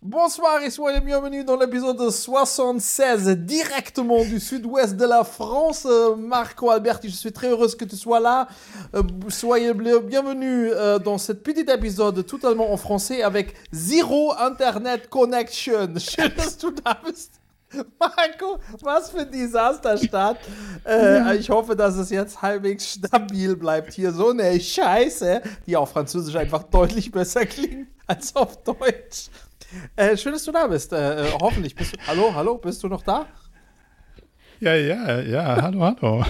Bonsoir et soyez bienvenus dans l'épisode 76 directement du sud-ouest de la France. Euh, Marco Alberti, je suis très heureuse que tu sois là. Euh, soyez bienvenus euh, dans cet petit épisode totalement en français avec Zero Internet Connection. Schön, dass du da bist. Marco, was für ein Desasterstart. Äh, ich hoffe, dass es jetzt halbwegs stabil bleibt hier. So eine Scheiße, die auf Französisch einfach deutlich besser klingt als auf Deutsch. Äh, schön, dass du da bist. Äh, äh, hoffentlich bist du. Hallo, hallo, bist du noch da? Ja, ja, ja, hallo, hallo.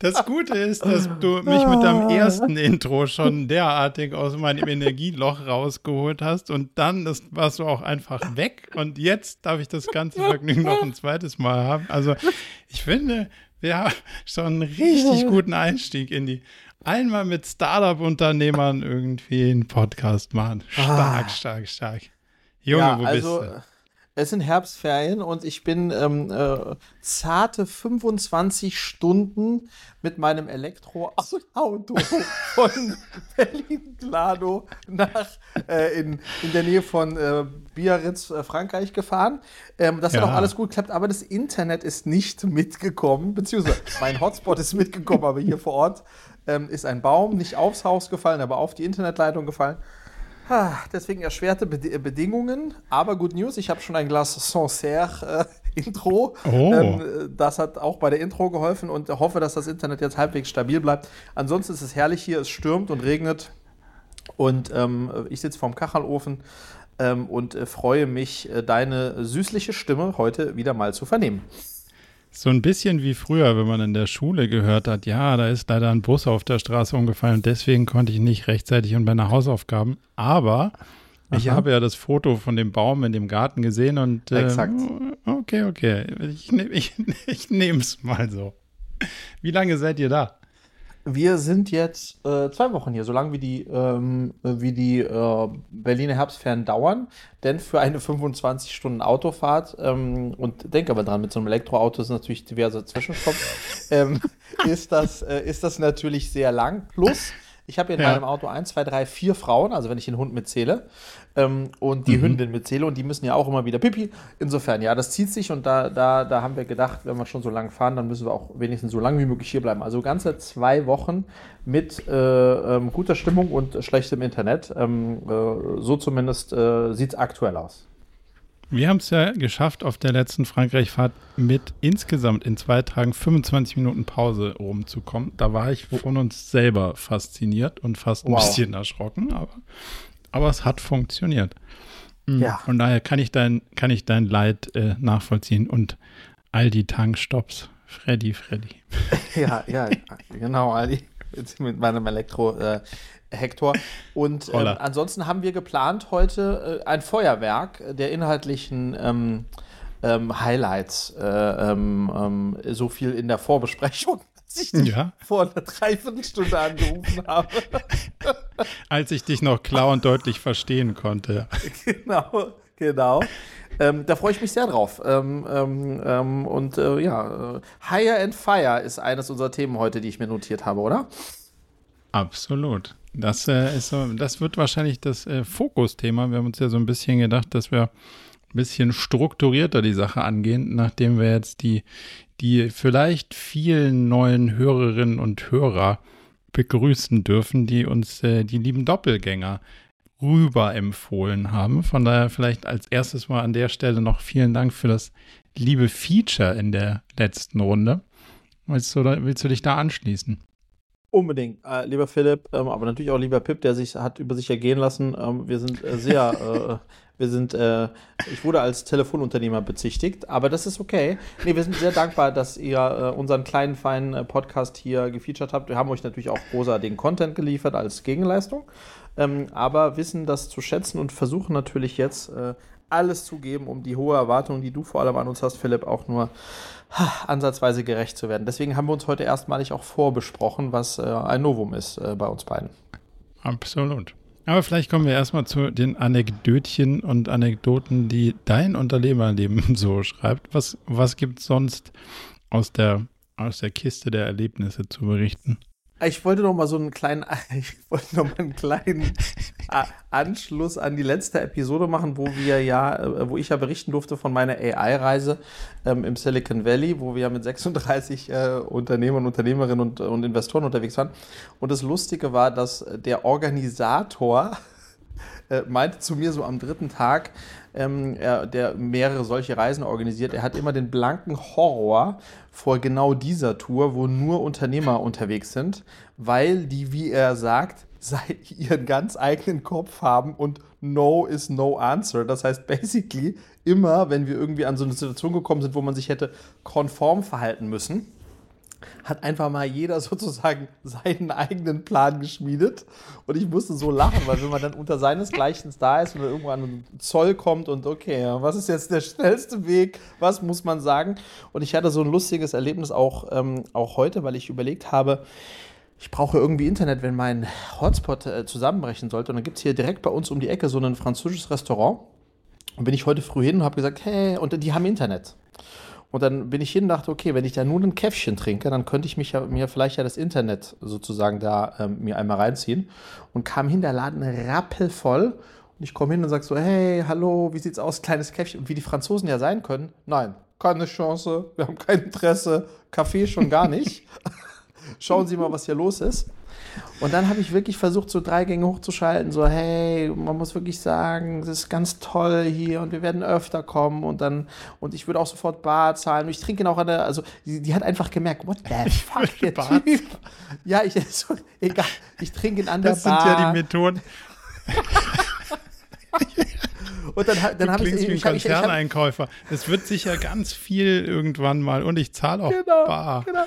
Das Gute ist, dass du mich mit deinem ersten Intro schon derartig aus meinem Energieloch rausgeholt hast und dann ist, warst du auch einfach weg und jetzt darf ich das ganze Vergnügen noch ein zweites Mal haben. Also ich finde, wir haben schon einen richtig guten Einstieg in die einmal mit Startup-Unternehmern irgendwie einen Podcast machen. Stark, ah. stark, stark. Junge, ja, wo also, bist du? Es sind Herbstferien und ich bin ähm, äh, zarte 25 Stunden mit meinem Elektroauto von Berlin-Glado nach äh, in, in der Nähe von äh, Biarritz, äh, Frankreich gefahren. Ähm, das ja. hat auch alles gut geklappt, aber das Internet ist nicht mitgekommen, beziehungsweise mein Hotspot ist mitgekommen, aber hier vor Ort ähm, ist ein Baum nicht aufs Haus gefallen, aber auf die Internetleitung gefallen. Deswegen erschwerte Bed Bedingungen, aber Good News, ich habe schon ein Glas Sancerre äh, Intro. Oh. Ähm, das hat auch bei der Intro geholfen und hoffe, dass das Internet jetzt halbwegs stabil bleibt. Ansonsten ist es herrlich hier, es stürmt und regnet und ähm, ich sitze vorm Kachelofen ähm, und äh, freue mich, äh, deine süßliche Stimme heute wieder mal zu vernehmen. So ein bisschen wie früher, wenn man in der Schule gehört hat, ja, da ist leider ein Bus auf der Straße umgefallen und deswegen konnte ich nicht rechtzeitig und meine Hausaufgaben. Aber Aha. ich habe ja das Foto von dem Baum in dem Garten gesehen und äh, Exakt. okay, okay, ich, ich, ich nehme es mal so. Wie lange seid ihr da? Wir sind jetzt äh, zwei Wochen hier, so lange wie die, ähm, wie die äh, Berliner Herbstferien dauern. Denn für eine 25 Stunden Autofahrt, ähm, und denke aber dran, mit so einem Elektroauto sind natürlich diverse Zwischenstopps, ähm, ist, das, äh, ist das natürlich sehr lang. Plus, ich habe in ja. meinem Auto 1, 2, 3, 4 Frauen, also wenn ich den Hund mitzähle, ähm, und die mhm. Hündin mitzähle und die müssen ja auch immer wieder Pipi. Insofern, ja, das zieht sich und da, da, da haben wir gedacht, wenn wir schon so lange fahren, dann müssen wir auch wenigstens so lange wie möglich hier bleiben. Also ganze zwei Wochen mit äh, ähm, guter Stimmung und schlechtem Internet. Ähm, äh, so zumindest äh, sieht es aktuell aus. Wir haben es ja geschafft, auf der letzten Frankreich-Fahrt mit insgesamt in zwei Tagen 25 Minuten Pause rumzukommen. Da war ich von uns selber fasziniert und fast ein wow. bisschen erschrocken, aber, aber es hat funktioniert. Mhm. Ja. Von daher kann ich dein, kann ich dein Leid äh, nachvollziehen und all die Tankstops. Freddy, Freddy. Ja, ja, genau, Aldi. Mit meinem Elektro. Äh, Hector. Und ähm, ansonsten haben wir geplant heute äh, ein Feuerwerk der inhaltlichen ähm, ähm, Highlights. Äh, ähm, ähm, so viel in der Vorbesprechung, als ich dich ja. vor einer Dreiviertelstunde angerufen habe. als ich dich noch klar und deutlich verstehen konnte. Genau, genau. Ähm, da freue ich mich sehr drauf. Ähm, ähm, ähm und äh, ja, äh, Higher and Fire ist eines unserer Themen heute, die ich mir notiert habe, oder? Absolut. Das, äh, ist so, das wird wahrscheinlich das äh, Fokusthema. Wir haben uns ja so ein bisschen gedacht, dass wir ein bisschen strukturierter die Sache angehen, nachdem wir jetzt die, die vielleicht vielen neuen Hörerinnen und Hörer begrüßen dürfen, die uns äh, die lieben Doppelgänger rüber empfohlen haben. Von daher vielleicht als erstes mal an der Stelle noch vielen Dank für das liebe Feature in der letzten Runde. Willst du, willst du dich da anschließen? Unbedingt, äh, lieber Philipp, ähm, aber natürlich auch lieber Pip, der sich hat über sich ergehen lassen. Ähm, wir sind äh, sehr, äh, wir sind, äh, ich wurde als Telefonunternehmer bezichtigt, aber das ist okay. Nee, wir sind sehr dankbar, dass ihr äh, unseren kleinen, feinen äh, Podcast hier gefeatured habt. Wir haben euch natürlich auch großartigen Content geliefert als Gegenleistung, ähm, aber wissen das zu schätzen und versuchen natürlich jetzt alles zu geben, um die hohe Erwartung, die du vor allem an uns hast, Philipp, auch nur ansatzweise gerecht zu werden. Deswegen haben wir uns heute erstmalig auch vorbesprochen, was äh, ein Novum ist äh, bei uns beiden. Absolut. Aber vielleicht kommen wir erstmal zu den Anekdötchen und Anekdoten, die dein Unternehmerleben so schreibt. Was, was gibt es sonst aus der, aus der Kiste der Erlebnisse zu berichten? Ich wollte noch mal so einen kleinen, ich wollte noch mal einen kleinen Anschluss an die letzte Episode machen, wo wir ja, äh, wo ich ja berichten durfte von meiner AI-Reise ähm, im Silicon Valley, wo wir ja mit 36 äh, Unternehmern, Unternehmerinnen und, und Investoren unterwegs waren. Und das Lustige war, dass der Organisator äh, meinte zu mir so am dritten Tag, ähm, er, der mehrere solche Reisen organisiert, er hat immer den blanken Horror vor genau dieser Tour, wo nur Unternehmer unterwegs sind, weil die, wie er sagt, ihren ganz eigenen Kopf haben und No is no answer. Das heißt, basically, immer, wenn wir irgendwie an so eine Situation gekommen sind, wo man sich hätte konform verhalten müssen, hat einfach mal jeder sozusagen seinen eigenen Plan geschmiedet. Und ich musste so lachen, weil wenn man dann unter seinesgleichen da ist und irgendwann ein Zoll kommt und okay, was ist jetzt der schnellste Weg? Was muss man sagen? Und ich hatte so ein lustiges Erlebnis auch, ähm, auch heute, weil ich überlegt habe, ich brauche irgendwie Internet, wenn mein Hotspot äh, zusammenbrechen sollte. Und dann gibt es hier direkt bei uns um die Ecke so ein französisches Restaurant. Und bin ich heute früh hin und habe gesagt, hey, und die haben Internet. Und dann bin ich hin und dachte, okay, wenn ich da nur ein Käffchen trinke, dann könnte ich mich ja, mir vielleicht ja das Internet sozusagen da ähm, mir einmal reinziehen. Und kam hin, der Laden rappelvoll. Und ich komme hin und sage so, hey, hallo, wie sieht's aus, kleines Käffchen? Und wie die Franzosen ja sein können, nein, keine Chance, wir haben kein Interesse, Kaffee schon gar nicht. Schauen Sie mal, was hier los ist. Und dann habe ich wirklich versucht, so drei Gänge hochzuschalten, so, hey, man muss wirklich sagen, das ist ganz toll hier und wir werden öfter kommen und dann, und ich würde auch sofort Bar zahlen. Und ich trinke auch eine, also die, die, hat einfach gemerkt, what the fuck, der Typ. Ja, ich, so, egal, ich trinke in an der das Bar. Das sind ja die Methoden. Und dann, dann habe ich wie ein Konzerneinkäufer. Es wird sicher ganz viel irgendwann mal und ich zahle auch genau, bar. Genau.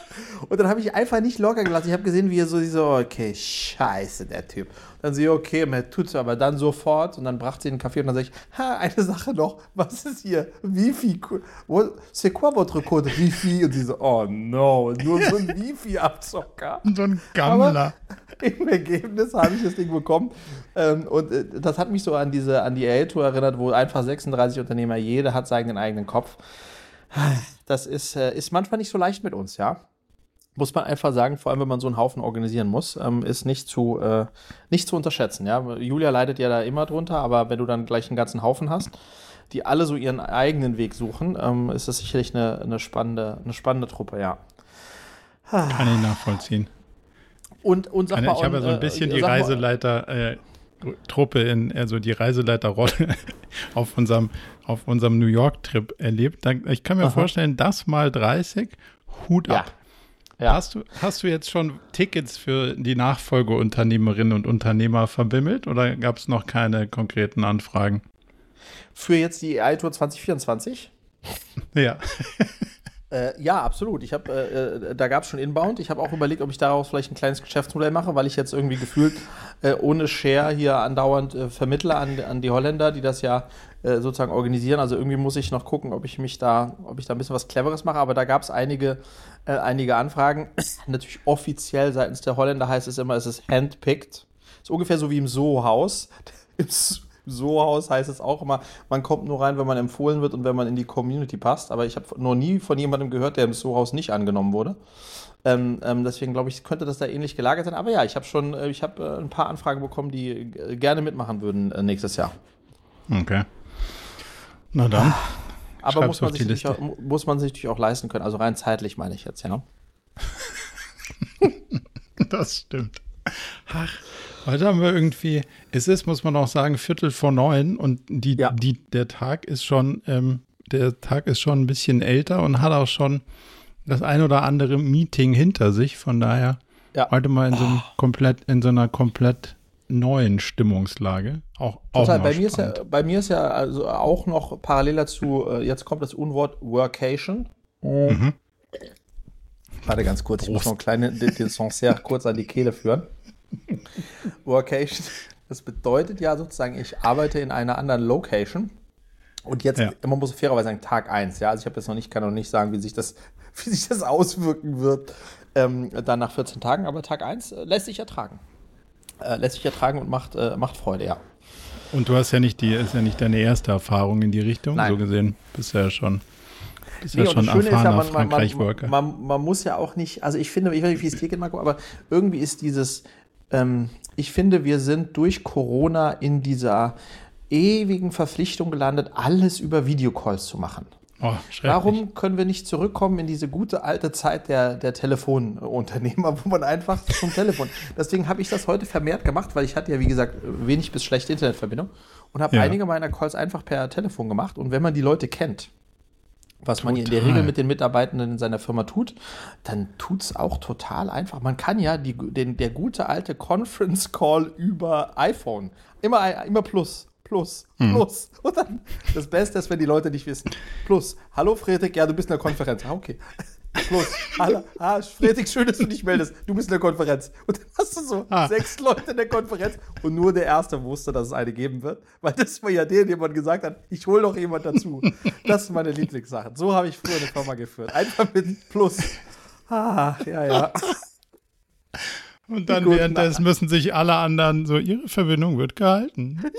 Und dann habe ich einfach nicht locker gelassen. Ich habe gesehen, wie er so, so, okay, scheiße, der Typ. Dann sehe ich, okay, man tut es aber dann sofort und dann brachte sie den Kaffee und dann sage ich, ha, eine Sache noch, was ist hier? Wifi, c'est quoi votre code Wifi? Und sie so, oh no, nur so ein Wifi-Abzocker. So ein Gammler. Im Ergebnis habe ich das Ding bekommen. Ähm, und äh, das hat mich so an diese, an die A-Tour erinnert, wo einfach 36 Unternehmer, jeder hat seinen eigenen Kopf. Das ist, äh, ist manchmal nicht so leicht mit uns, ja muss man einfach sagen, vor allem wenn man so einen Haufen organisieren muss, ähm, ist nicht zu, äh, nicht zu unterschätzen. Ja? Julia leidet ja da immer drunter, aber wenn du dann gleich einen ganzen Haufen hast, die alle so ihren eigenen Weg suchen, ähm, ist das sicherlich eine, eine, spannende, eine spannende Truppe, ja. Kann ich nachvollziehen. Und, und sag mal, ich habe ja so ein äh, bisschen äh, die Reiseleiter, äh, Truppe in, also die Reiseleiterrolle auf unserem, auf unserem New York-Trip erlebt. Ich kann mir Aha. vorstellen, das mal 30, Hut ab. Ja. Hast, du, hast du jetzt schon Tickets für die Nachfolgeunternehmerinnen und Unternehmer verbimmelt oder gab es noch keine konkreten Anfragen? Für jetzt die AI Tour 2024? ja. Äh, ja, absolut. Ich habe, äh, äh, da gab es schon Inbound. Ich habe auch überlegt, ob ich daraus vielleicht ein kleines Geschäftsmodell mache, weil ich jetzt irgendwie gefühlt äh, ohne Share hier andauernd äh, vermittle an, an die Holländer, die das ja äh, sozusagen organisieren. Also irgendwie muss ich noch gucken, ob ich mich da, ob ich da ein bisschen was Cleveres mache. Aber da gab es einige, einige Anfragen. Natürlich offiziell seitens der Holländer heißt es immer, es ist handpicked. Ist ungefähr so wie im Soho-Haus. So-Haus heißt es auch immer, man kommt nur rein, wenn man empfohlen wird und wenn man in die Community passt. Aber ich habe noch nie von jemandem gehört, der im So-Haus nicht angenommen wurde. Ähm, ähm, deswegen glaube ich, könnte das da ähnlich gelagert sein. Aber ja, ich habe schon, äh, ich habe äh, ein paar Anfragen bekommen, die äh, gerne mitmachen würden äh, nächstes Jahr. Okay. Na dann. Aber muss man, sich auch, muss man sich natürlich auch leisten können. Also rein zeitlich meine ich jetzt, ja. das stimmt. Ach, Heute haben wir irgendwie, es ist, muss man auch sagen, Viertel vor neun und die, ja. die, der Tag ist schon, ähm, der Tag ist schon ein bisschen älter und hat auch schon das ein oder andere Meeting hinter sich. Von daher ja. heute mal in so, einem oh. komplett, in so einer komplett neuen Stimmungslage. Auch, Total. Auch bei, mir ist ja, bei mir ist ja also auch noch parallel dazu, äh, jetzt kommt das Unwort Workation. Mhm. Warte ganz kurz, Prost. ich muss noch einen kleinen den Sancerre kurz an die Kehle führen. Workation, das bedeutet ja sozusagen, ich arbeite in einer anderen Location. Und jetzt, ja. man muss fairerweise sagen, Tag 1, ja. Also ich habe jetzt noch nicht, kann noch nicht sagen, wie sich das, wie sich das auswirken wird, ähm, dann nach 14 Tagen, aber Tag 1 äh, lässt sich ertragen. Äh, lässt sich ertragen und macht, äh, macht Freude, ja. Und du hast ja nicht die, ist ja nicht deine erste Erfahrung in die Richtung, Nein. so gesehen, bist ja schon ist nee, ja schon erfahrener ja, man, Frankreich-Worker. Man, man, man, muss ja auch nicht, also ich finde, ich weiß nicht, wie es dir geht, Marco, aber irgendwie ist dieses, ähm, ich finde, wir sind durch Corona in dieser ewigen Verpflichtung gelandet, alles über Videocalls zu machen. Oh, Warum können wir nicht zurückkommen in diese gute alte Zeit der, der Telefonunternehmer, wo man einfach zum Telefon. Deswegen habe ich das heute vermehrt gemacht, weil ich hatte ja, wie gesagt, wenig bis schlechte Internetverbindung und habe ja. einige meiner Calls einfach per Telefon gemacht. Und wenn man die Leute kennt, was total. man in der Regel mit den Mitarbeitenden in seiner Firma tut, dann tut es auch total einfach. Man kann ja die, den, der gute alte Conference Call über iPhone, immer, immer plus, plus, hm. plus. Und dann das Beste ist, wenn die Leute nicht wissen. Plus. Hallo Fredrik, ja, du bist in der Konferenz. Ah, okay. Plus. Hallo, ah, Fredrik, schön, dass du dich meldest. Du bist in der Konferenz. Und dann hast du so ah. sechs Leute in der Konferenz und nur der Erste wusste, dass es eine geben wird. Weil das war ja der, jemand gesagt hat, ich hole noch jemand dazu. Das sind meine Lieblingssachen. So habe ich früher eine Firma geführt. Einfach mit Plus. Ah, ja, ja. Und dann währenddessen müssen sich alle anderen so, ihre Verbindung wird gehalten.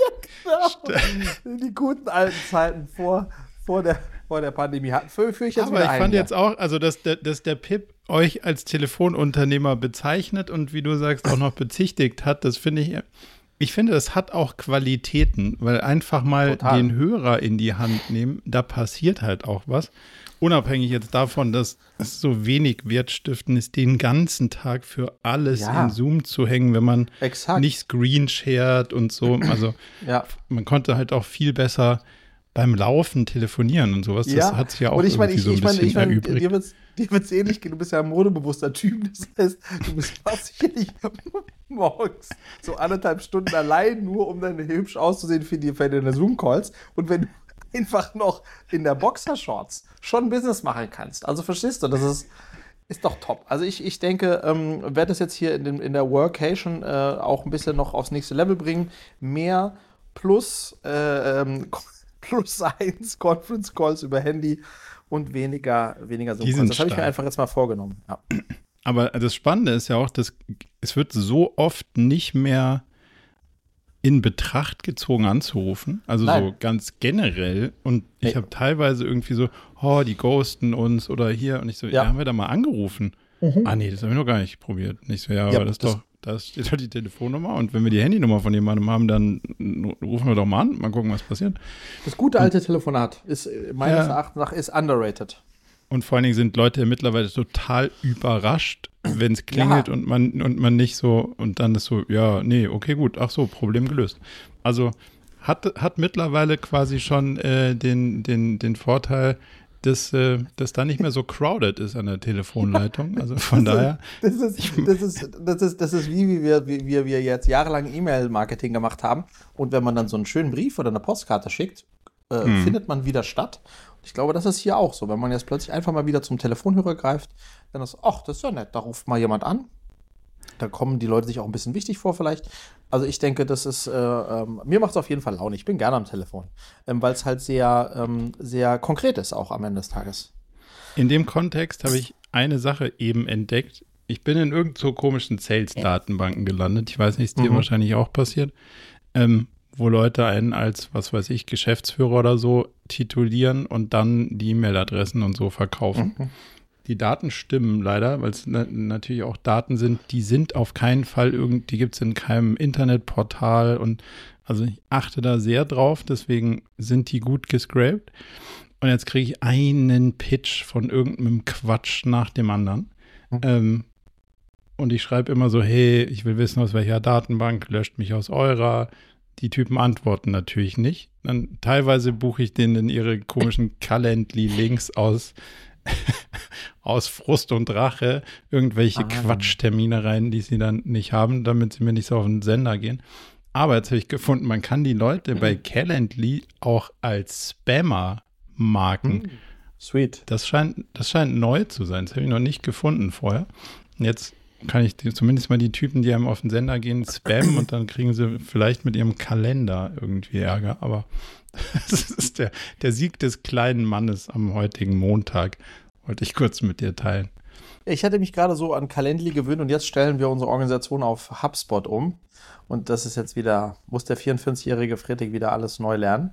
Ja, genau. Die guten alten Zeiten vor, vor, der, vor der Pandemie hatten. Für, für ich jetzt Aber ich fand ein, jetzt ja. auch, also dass der, dass der Pip euch als Telefonunternehmer bezeichnet und wie du sagst, auch noch bezichtigt hat, das finde ich. Ich finde, das hat auch Qualitäten, weil einfach mal Total. den Hörer in die Hand nehmen, da passiert halt auch was unabhängig jetzt davon, dass es so wenig wertstiften ist, den ganzen Tag für alles ja. in Zoom zu hängen, wenn man Exakt. nicht Screen shared und so. Also ja. man konnte halt auch viel besser beim Laufen telefonieren und sowas. Das hat sich ja auch und ich mein, ich, so ein ich bisschen ich mein, erübrigt. Dir wird's, dir wird's ähnlich gehen. Du bist ja ein modebewusster Typ. Das heißt, du bist sicherlich morgens so anderthalb Stunden allein, nur um dann hübsch auszusehen für, die, für deine Zoom-Calls. Und wenn du einfach noch in der Boxershorts schon Business machen kannst. Also verstehst du, das ist, ist doch top. Also ich, ich denke, ähm, werde das jetzt hier in, den, in der Workation äh, auch ein bisschen noch aufs nächste Level bringen. Mehr plus, äh, ähm, plus eins Conference Calls über Handy und weniger, weniger so. Das habe ich mir einfach jetzt mal vorgenommen. Ja. Aber das Spannende ist ja auch, dass es wird so oft nicht mehr in Betracht gezogen anzurufen. Also Nein. so ganz generell. Und ich hey. habe teilweise irgendwie so, oh, die ghosten uns oder hier. Und ich so, ja, ja haben wir da mal angerufen? Mhm. Ah, nee, das habe ich noch gar nicht probiert. Nicht so, ja, ja aber das, das doch, da steht halt die Telefonnummer. Und wenn wir die Handynummer von jemandem haben, dann rufen wir doch mal an, mal gucken, was passiert. Das gute alte und, Telefonat ist äh, meines ja. Erachtens nach ist underrated. Und vor allen Dingen sind Leute mittlerweile total überrascht, wenn es klingelt ja. und man und man nicht so und dann ist so, ja, nee, okay, gut, ach so, Problem gelöst. Also hat, hat mittlerweile quasi schon äh, den, den, den Vorteil, dass, äh, dass da nicht mehr so crowded ist an der Telefonleitung. Also von das daher. Ist, das, ist, das, ist, das, ist, das ist wie, wie, wir, wie wir jetzt jahrelang E-Mail-Marketing gemacht haben. Und wenn man dann so einen schönen Brief oder eine Postkarte schickt, äh, hm. findet man wieder statt. Ich glaube, das ist hier auch so. Wenn man jetzt plötzlich einfach mal wieder zum Telefonhörer greift, dann ist, ach, das ist ja nett, da ruft mal jemand an. Da kommen die Leute sich auch ein bisschen wichtig vor, vielleicht. Also ich denke, das ist, äh, ähm, mir macht es auf jeden Fall Laune. Ich bin gerne am Telefon, ähm, weil es halt sehr, ähm, sehr konkret ist, auch am Ende des Tages. In dem Kontext habe ich eine Sache eben entdeckt. Ich bin in irgend so komischen Sales-Datenbanken gelandet. Ich weiß nicht, ist dir mhm. wahrscheinlich auch passiert. Ähm, wo Leute einen als, was weiß ich, Geschäftsführer oder so titulieren und dann die E-Mail-Adressen und so verkaufen. Mhm. Die Daten stimmen leider, weil es na natürlich auch Daten sind, die sind auf keinen Fall irgend, die gibt es in keinem Internetportal und also ich achte da sehr drauf, deswegen sind die gut gescraped. Und jetzt kriege ich einen Pitch von irgendeinem Quatsch nach dem anderen. Mhm. Ähm, und ich schreibe immer so, hey, ich will wissen, aus welcher Datenbank, löscht mich aus eurer, die Typen antworten natürlich nicht. Dann teilweise buche ich denen in ihre komischen Calendly-Links aus, aus Frust und Rache irgendwelche ah. Quatschtermine rein, die sie dann nicht haben, damit sie mir nicht so auf den Sender gehen. Aber jetzt habe ich gefunden, man kann die Leute bei Calendly auch als Spammer marken. Hm. Sweet. Das scheint, das scheint neu zu sein. Das habe ich noch nicht gefunden vorher. Jetzt kann ich zumindest mal die Typen, die einem auf den Sender gehen, spammen und dann kriegen sie vielleicht mit ihrem Kalender irgendwie Ärger. Aber das ist der, der Sieg des kleinen Mannes am heutigen Montag. Wollte ich kurz mit dir teilen. Ich hatte mich gerade so an Calendly gewöhnt und jetzt stellen wir unsere Organisation auf HubSpot um. Und das ist jetzt wieder, muss der 44-jährige Friedrich wieder alles neu lernen.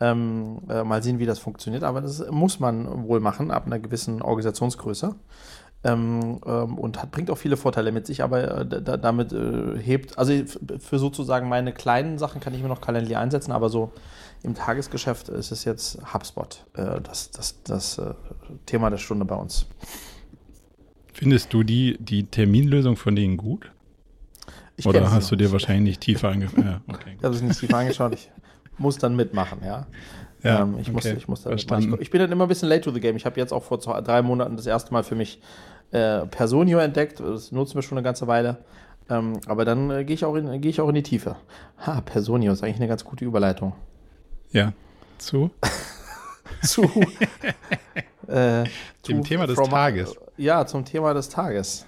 Ähm, äh, mal sehen, wie das funktioniert. Aber das muss man wohl machen ab einer gewissen Organisationsgröße. Ähm, ähm, und hat, bringt auch viele Vorteile mit sich, aber äh, da, damit äh, hebt, also für sozusagen meine kleinen Sachen kann ich mir noch Calendly einsetzen, aber so im Tagesgeschäft ist es jetzt HubSpot, äh, das, das, das äh, Thema der Stunde bei uns. Findest du die, die Terminlösung von denen gut? Ich Oder hast du dir wahrscheinlich nicht tiefer angeschaut? Ja, okay, ich habe es nicht tiefer angeschaut. Ich muss dann mitmachen, ja. Ja, ähm, ich, okay. muss, ich muss da ich, ich, bin dann immer ein bisschen late to the game. Ich habe jetzt auch vor zwei, drei Monaten das erste Mal für mich äh, Personio entdeckt. Das nutzen wir schon eine ganze Weile. Ähm, aber dann äh, gehe ich, auch in, geh ich auch in die Tiefe. Ha, Personio ist eigentlich eine ganz gute Überleitung. Ja. Zu? zu. äh, Dem Thema des from, Tages. Ja, zum Thema des Tages.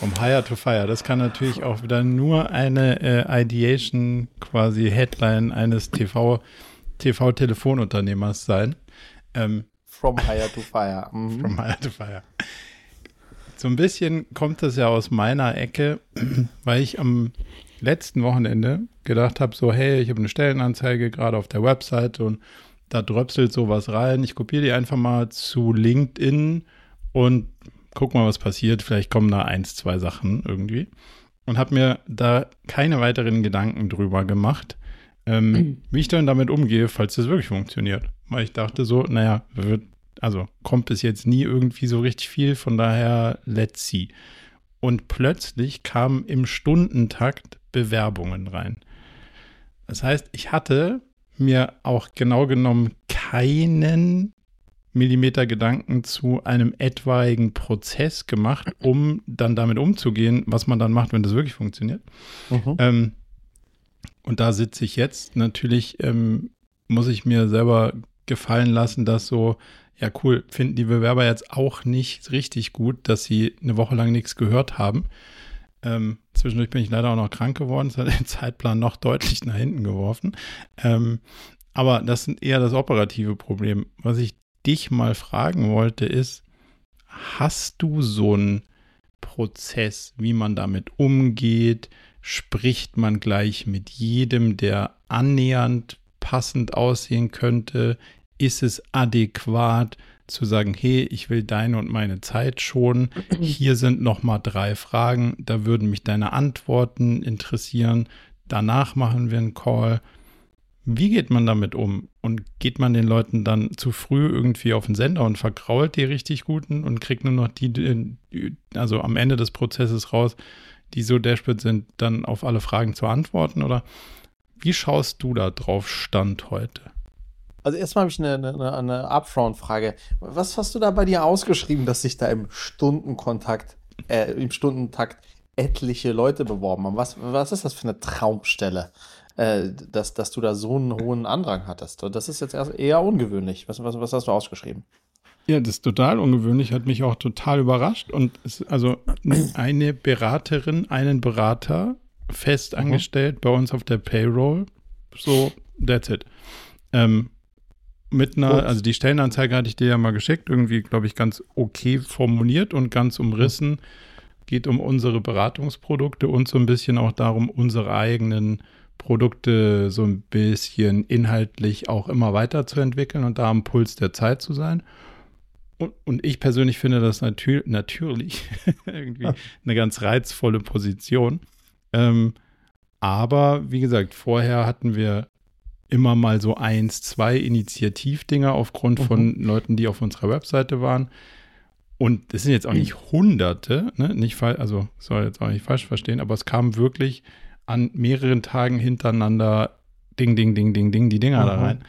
Vom Hire to Fire. Das kann natürlich auch wieder nur eine äh, Ideation, quasi Headline eines TV- TV-Telefonunternehmers sein. Ähm, From Hire to Fire. Mhm. From Hire to Fire. So ein bisschen kommt das ja aus meiner Ecke, weil ich am letzten Wochenende gedacht habe, so hey, ich habe eine Stellenanzeige gerade auf der Website und da dröpselt sowas rein. Ich kopiere die einfach mal zu LinkedIn und guck mal, was passiert. Vielleicht kommen da eins, zwei Sachen irgendwie. Und habe mir da keine weiteren Gedanken drüber gemacht, ähm, wie ich dann damit umgehe, falls das wirklich funktioniert. Weil ich dachte so, naja, wird, also kommt bis jetzt nie irgendwie so richtig viel, von daher let's see. Und plötzlich kamen im Stundentakt Bewerbungen rein. Das heißt, ich hatte mir auch genau genommen keinen Millimeter Gedanken zu einem etwaigen Prozess gemacht, um dann damit umzugehen, was man dann macht, wenn das wirklich funktioniert. Mhm. Ähm, und da sitze ich jetzt. Natürlich ähm, muss ich mir selber gefallen lassen, dass so, ja cool, finden die Bewerber jetzt auch nicht richtig gut, dass sie eine Woche lang nichts gehört haben. Ähm, zwischendurch bin ich leider auch noch krank geworden. Das hat den Zeitplan noch deutlich nach hinten geworfen. Ähm, aber das ist eher das operative Problem. Was ich dich mal fragen wollte, ist, hast du so einen Prozess, wie man damit umgeht? Spricht man gleich mit jedem, der annähernd passend aussehen könnte? Ist es adäquat? zu sagen, hey, ich will deine und meine Zeit schonen. Hier sind noch mal drei Fragen, da würden mich deine Antworten interessieren. Danach machen wir einen Call. Wie geht man damit um? Und geht man den Leuten dann zu früh irgendwie auf den Sender und vergrault die richtig guten und kriegt nur noch die, also am Ende des Prozesses raus, die so desperate sind, dann auf alle Fragen zu antworten? Oder wie schaust du da drauf Stand heute? Also erstmal habe ich eine, eine, eine Upfront-Frage. Was hast du da bei dir ausgeschrieben, dass sich da im Stundenkontakt, äh, im Stundentakt etliche Leute beworben haben? Was, was ist das für eine Traumstelle, äh, dass, dass du da so einen hohen Andrang hattest? Das ist jetzt eher ungewöhnlich. Was, was, was hast du ausgeschrieben? Ja, das ist total ungewöhnlich, hat mich auch total überrascht. Und es, also eine Beraterin, einen Berater fest mhm. angestellt mhm. bei uns auf der Payroll. So, that's it. Ähm, mit einer, Ups. also die Stellenanzeige hatte ich dir ja mal geschickt, irgendwie, glaube ich, ganz okay formuliert und ganz umrissen. Geht um unsere Beratungsprodukte und so ein bisschen auch darum, unsere eigenen Produkte so ein bisschen inhaltlich auch immer weiterzuentwickeln und da am Puls der Zeit zu sein. Und, ich persönlich finde das natür natürlich irgendwie ah. eine ganz reizvolle Position. Ähm, aber wie gesagt, vorher hatten wir immer mal so eins, zwei Initiativdinger aufgrund mhm. von Leuten, die auf unserer Webseite waren. Und das sind jetzt auch nicht Hunderte, ne? nicht also soll jetzt auch nicht falsch verstehen, aber es kam wirklich an mehreren Tagen hintereinander Ding, Ding, Ding, Ding, Ding, die Dinger mhm. da rein.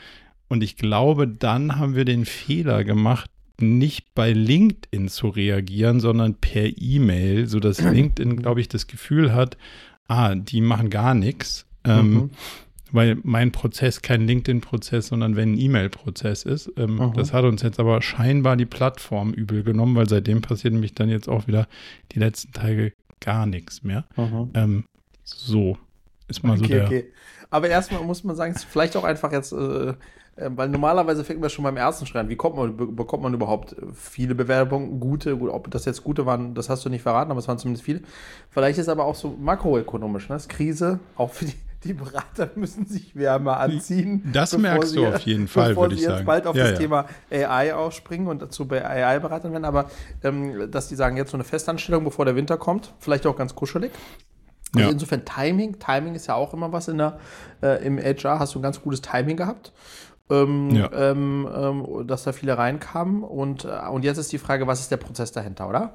Und ich glaube, dann haben wir den Fehler gemacht, nicht bei LinkedIn zu reagieren, sondern per E-Mail, sodass LinkedIn, glaube ich, das Gefühl hat, ah, die machen gar nichts. Ähm, mhm. Weil mein Prozess kein LinkedIn-Prozess, sondern wenn ein E-Mail-Prozess ist. Ähm, das hat uns jetzt aber scheinbar die Plattform übel genommen, weil seitdem passiert nämlich dann jetzt auch wieder die letzten Tage gar nichts mehr. Ähm, so ist mal okay, so der. Okay. Aber erstmal muss man sagen, vielleicht auch einfach jetzt, äh, äh, weil normalerweise fängt man schon beim ersten Schreien. Wie kommt man, bekommt man überhaupt viele Bewerbungen, gute, gut, ob das jetzt gute waren, das hast du nicht verraten, aber es waren zumindest viele. Vielleicht ist aber auch so makroökonomisch, ne? Das ist Krise, auch für die die Berater müssen sich wärmer anziehen. Das merkst sie, du auf jeden Fall, würde ich sagen. jetzt bald auf ja, das ja. Thema AI ausspringen und dazu bei AI-Beratern werden, aber ähm, dass die sagen, jetzt so eine Festanstellung, bevor der Winter kommt, vielleicht auch ganz kuschelig. Also ja. insofern Timing, Timing ist ja auch immer was in der, äh, im HR, hast du ein ganz gutes Timing gehabt. Ähm, ja. ähm, ähm, dass da viele reinkamen. Und, äh, und jetzt ist die Frage, was ist der Prozess dahinter, oder?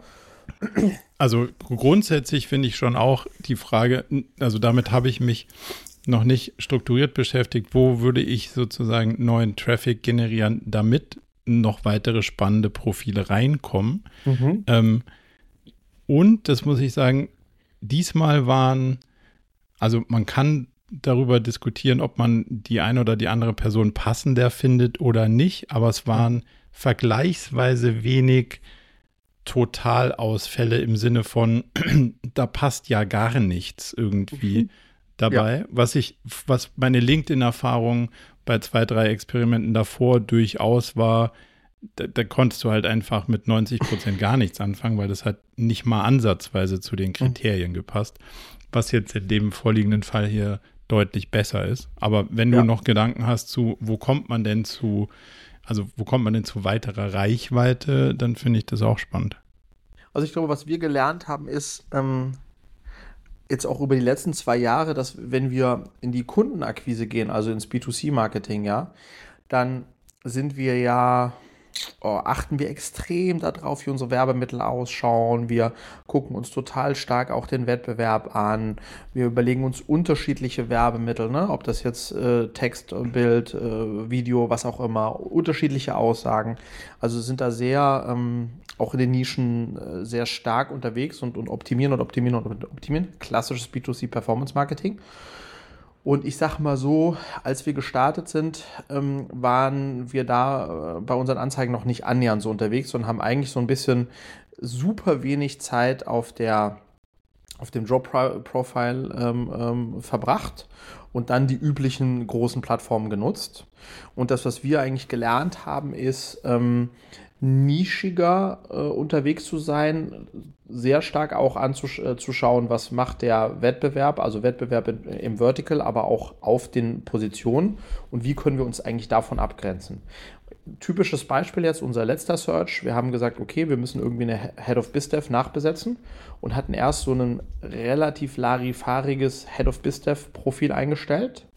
Also grundsätzlich finde ich schon auch die Frage, also damit habe ich mich noch nicht strukturiert beschäftigt, wo würde ich sozusagen neuen Traffic generieren, damit noch weitere spannende Profile reinkommen. Mhm. Ähm, und, das muss ich sagen, diesmal waren, also man kann darüber diskutieren, ob man die eine oder die andere Person passender findet oder nicht, aber es waren vergleichsweise wenig Totalausfälle im Sinne von, da passt ja gar nichts irgendwie mhm. dabei. Ja. Was ich, was meine LinkedIn-Erfahrung bei zwei, drei Experimenten davor durchaus war, da, da, konntest du halt einfach mit 90 Prozent gar nichts anfangen, weil das hat nicht mal ansatzweise zu den mhm. Kriterien gepasst, was jetzt in dem vorliegenden Fall hier deutlich besser ist. Aber wenn du ja. noch Gedanken hast zu, wo kommt man denn zu, also wo kommt man denn zu weiterer Reichweite, dann finde ich das auch spannend. Also ich glaube, was wir gelernt haben, ist ähm, jetzt auch über die letzten zwei Jahre, dass wenn wir in die Kundenakquise gehen, also ins B2C-Marketing, ja, dann sind wir ja oh, achten wir extrem darauf, wie unsere Werbemittel ausschauen. Wir gucken uns total stark auch den Wettbewerb an. Wir überlegen uns unterschiedliche Werbemittel, ne? ob das jetzt äh, Text, Bild, äh, Video, was auch immer, unterschiedliche Aussagen. Also sind da sehr ähm, auch in den Nischen äh, sehr stark unterwegs und, und optimieren und optimieren und optimieren. Klassisches B2C Performance Marketing. Und ich sag mal so, als wir gestartet sind, ähm, waren wir da äh, bei unseren Anzeigen noch nicht annähernd so unterwegs und haben eigentlich so ein bisschen super wenig Zeit auf der auf dem Job-Profile ähm, ähm, verbracht und dann die üblichen großen Plattformen genutzt. Und das, was wir eigentlich gelernt haben, ist, ähm, nischiger äh, unterwegs zu sein, sehr stark auch anzuschauen, äh, was macht der Wettbewerb, also Wettbewerb in, im Vertical, aber auch auf den Positionen und wie können wir uns eigentlich davon abgrenzen. Typisches Beispiel jetzt unser letzter Search. Wir haben gesagt, okay, wir müssen irgendwie eine Head of BizDev nachbesetzen und hatten erst so ein relativ larifariges Head of BizDev Profil eingestellt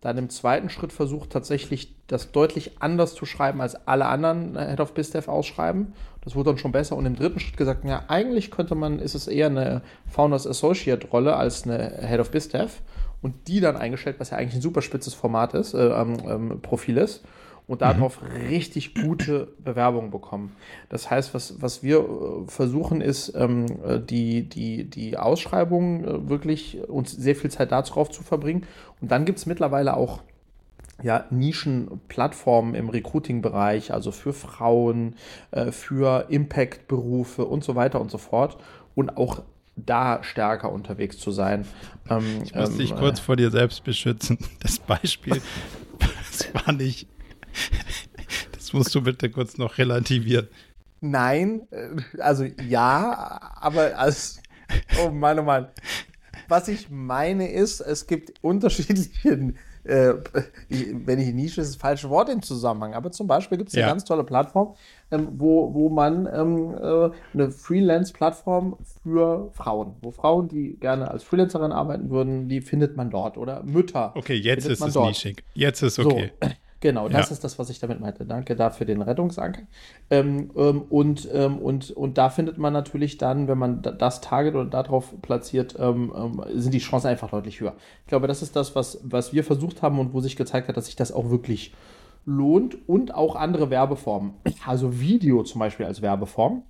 dann im zweiten Schritt versucht tatsächlich das deutlich anders zu schreiben, als alle anderen äh, Head of BizDev ausschreiben. Das wurde dann schon besser. Und im dritten Schritt gesagt, ja, eigentlich könnte man, ist es eher eine Founders Associate Rolle als eine Head of BizDev. Und die dann eingestellt, was ja eigentlich ein super spitzes Format ist, äh, ähm, ähm Profil ist und darauf mhm. richtig gute Bewerbungen bekommen. Das heißt, was, was wir äh, versuchen, ist, ähm, äh, die, die, die Ausschreibung äh, wirklich uns sehr viel Zeit darauf zu verbringen. Und dann gibt es mittlerweile auch ja, Nischenplattformen im Recruiting-Bereich, also für Frauen, äh, für Impact-Berufe und so weiter und so fort. Und auch da stärker unterwegs zu sein. Ähm, ich muss ähm, dich kurz äh, vor dir selbst beschützen. Das Beispiel, das war nicht Das musst du bitte kurz noch relativieren. Nein, äh, also ja, aber als, oh Mann, oh Mann. Was ich meine ist, es gibt unterschiedliche, äh, wenn ich Nische ist das falsche Wort im Zusammenhang, aber zum Beispiel gibt es eine ja. ganz tolle Plattform, ähm, wo, wo man ähm, äh, eine Freelance-Plattform für Frauen, wo Frauen, die gerne als Freelancerin arbeiten würden, die findet man dort oder Mütter. Okay, jetzt ist es dort. nischig. Jetzt ist okay. So. Genau, das ja. ist das, was ich damit meinte. Danke dafür den Rettungsanker. Ähm, ähm, und, ähm, und, und da findet man natürlich dann, wenn man das Target oder darauf platziert, ähm, ähm, sind die Chancen einfach deutlich höher. Ich glaube, das ist das, was, was wir versucht haben und wo sich gezeigt hat, dass sich das auch wirklich lohnt und auch andere Werbeformen. Also Video zum Beispiel als Werbeform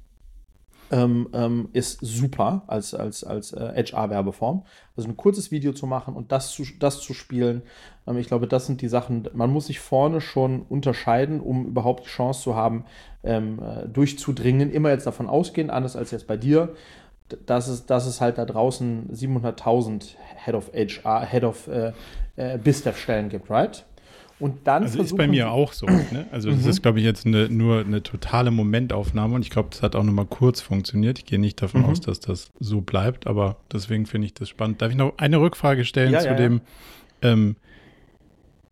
ähm, ähm, ist super als, als, als äh, HR-Werbeform. Also ein kurzes Video zu machen und das zu, das zu spielen, ähm, ich glaube, das sind die Sachen, man muss sich vorne schon unterscheiden, um überhaupt die Chance zu haben, ähm, äh, durchzudringen. Immer jetzt davon ausgehen, anders als jetzt bei dir, dass es, dass es halt da draußen 700.000 Head of HR, Head of äh, äh, BizDev-Stellen gibt, right? Und dann also ist bei mir auch so. Ne? Also das mhm. ist, glaube ich, jetzt eine, nur eine totale Momentaufnahme und ich glaube, das hat auch nur mal kurz funktioniert. Ich gehe nicht davon mhm. aus, dass das so bleibt, aber deswegen finde ich das spannend. Darf ich noch eine Rückfrage stellen ja, zu ja, dem? Ja. Ähm,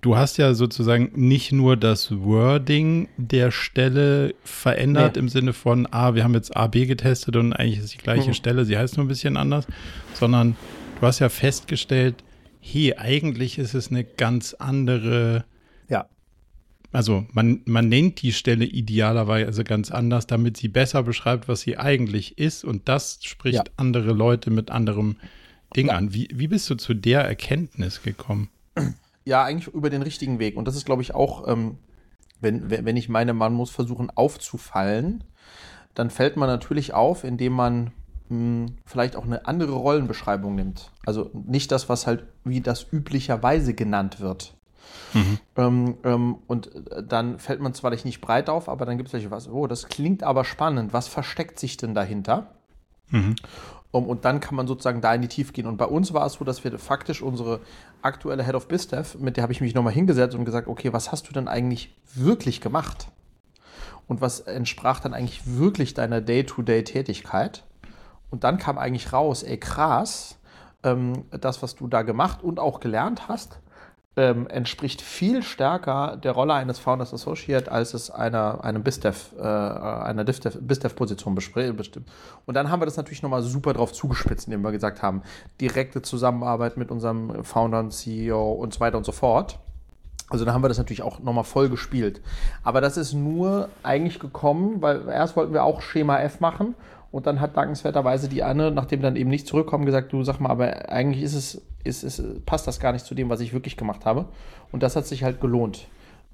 du hast ja sozusagen nicht nur das Wording der Stelle verändert nee. im Sinne von, ah, wir haben jetzt A, B getestet und eigentlich ist die gleiche mhm. Stelle, sie heißt nur ein bisschen anders, sondern du hast ja festgestellt, hey, eigentlich ist es eine ganz andere. Also man, man nennt die Stelle idealerweise ganz anders, damit sie besser beschreibt, was sie eigentlich ist. Und das spricht ja. andere Leute mit anderem Ding ja. an. Wie, wie bist du zu der Erkenntnis gekommen? Ja, eigentlich über den richtigen Weg. Und das ist, glaube ich, auch, ähm, wenn, wenn ich meine, man muss versuchen aufzufallen, dann fällt man natürlich auf, indem man mh, hm, vielleicht auch eine andere Rollenbeschreibung nimmt. Also nicht das, was halt wie das üblicherweise genannt wird. Mhm. Ähm, ähm, und äh, dann fällt man zwar nicht breit auf, aber dann gibt es welche, was, oh, das klingt aber spannend. Was versteckt sich denn dahinter? Mhm. Um, und dann kann man sozusagen da in die Tiefe gehen. Und bei uns war es so, dass wir faktisch unsere aktuelle Head of BizDev, mit der habe ich mich nochmal hingesetzt und gesagt, okay, was hast du denn eigentlich wirklich gemacht? Und was entsprach dann eigentlich wirklich deiner Day-to-Day-Tätigkeit? Und dann kam eigentlich raus, ey krass, ähm, das, was du da gemacht und auch gelernt hast, ähm, entspricht viel stärker der Rolle eines Founders Associate, als es einer, einem BizDev, äh, einer BizDev-Position bestimmt. Und dann haben wir das natürlich nochmal super drauf zugespitzt, indem wir gesagt haben, direkte Zusammenarbeit mit unserem Founder und CEO und so weiter und so fort. Also da haben wir das natürlich auch nochmal voll gespielt. Aber das ist nur eigentlich gekommen, weil erst wollten wir auch Schema F machen und dann hat dankenswerterweise die Anne, nachdem dann eben nicht zurückkommen, gesagt, du sag mal, aber eigentlich ist es, ist, ist, passt das gar nicht zu dem, was ich wirklich gemacht habe. Und das hat sich halt gelohnt,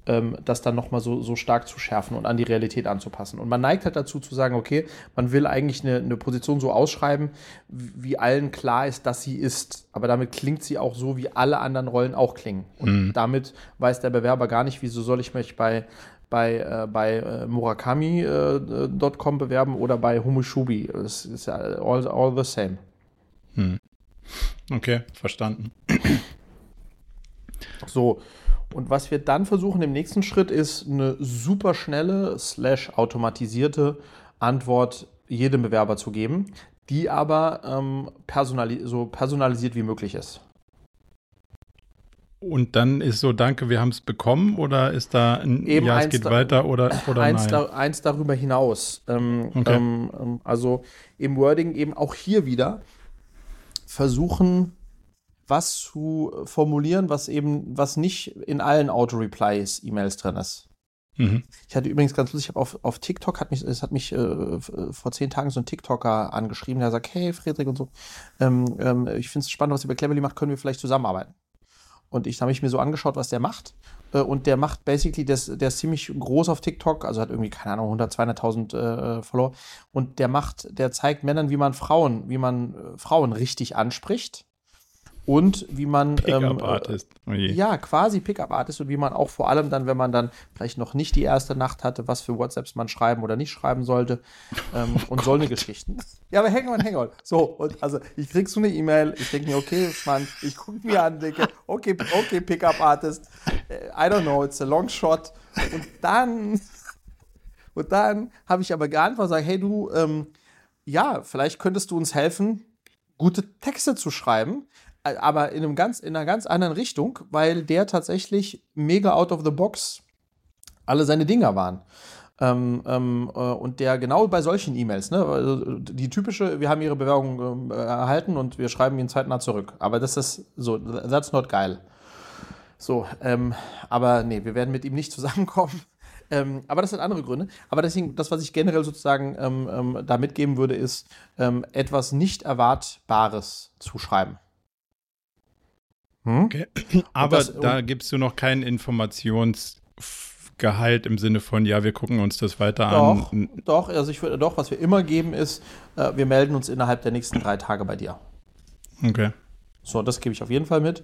ähm, das dann nochmal so, so stark zu schärfen und an die Realität anzupassen. Und man neigt halt dazu zu sagen, okay, man will eigentlich eine, eine Position so ausschreiben, wie allen klar ist, dass sie ist. Aber damit klingt sie auch so, wie alle anderen Rollen auch klingen. Und mhm. damit weiß der Bewerber gar nicht, wieso soll ich mich bei bei, äh, bei äh, Murakami.com äh, bewerben oder bei Humushubi. Das ist ja all, all the same. Hm. Okay, verstanden. So, und was wir dann versuchen im nächsten Schritt ist eine super schnelle slash automatisierte Antwort jedem Bewerber zu geben, die aber ähm, personali so personalisiert wie möglich ist. Und dann ist so, danke, wir haben es bekommen oder ist da ein Eben Ja, es geht weiter oder, oder eins, nein? Da, eins darüber hinaus. Ähm, okay. ähm, ähm also im Wording eben auch hier wieder versuchen, was zu formulieren, was eben, was nicht in allen Auto-Replies-E-Mails drin ist. Mhm. Ich hatte übrigens ganz lustig, ich habe auf, auf TikTok, hat mich, es hat mich äh, vor zehn Tagen so ein TikToker angeschrieben, der sagt, hey Friedrich und so, ähm, ähm, ich finde es spannend, was ihr bei Cleverly macht, können wir vielleicht zusammenarbeiten. Und ich habe mich mir so angeschaut, was der macht. Äh, und der macht basically, der, der ist ziemlich groß auf TikTok, also hat irgendwie, keine Ahnung, 100, 200.000 äh, Follower. Und der macht, der zeigt Männern, wie man Frauen, wie man äh, Frauen richtig anspricht und wie man Pickup-Artist. Ähm, oh ja, quasi Pickup-Artist und wie man auch vor allem dann, wenn man dann vielleicht noch nicht die erste Nacht hatte, was für WhatsApps man schreiben oder nicht schreiben sollte ähm, oh und Gott. so eine Geschichten. Ja, aber hang on, hang on. So, und also ich krieg so eine E-Mail, ich denke mir, okay, Mann, ich gucke mir an, denke, okay, okay, Pickup-Artist, äh, I don't know, it's a long shot. Und dann, und dann habe ich aber geantwortet sage, hey du, ähm, ja, vielleicht könntest du uns helfen, gute Texte zu schreiben aber in, einem ganz, in einer ganz anderen Richtung, weil der tatsächlich mega out of the box alle seine Dinger waren. Ähm, ähm, äh, und der genau bei solchen E-Mails, ne, also die typische, wir haben ihre Bewerbung äh, erhalten und wir schreiben ihnen zeitnah zurück. Aber das ist so, that's not geil. So, ähm, aber nee, wir werden mit ihm nicht zusammenkommen. Ähm, aber das hat andere Gründe. Aber deswegen, das, was ich generell sozusagen ähm, ähm, da mitgeben würde, ist, ähm, etwas nicht Erwartbares zu schreiben. Hm? Okay. Aber das, da gibst du noch keinen Informationsgehalt im Sinne von, ja, wir gucken uns das weiter doch, an. Doch, also ich würde doch, was wir immer geben, ist, äh, wir melden uns innerhalb der nächsten drei Tage bei dir. Okay. So, das gebe ich auf jeden Fall mit.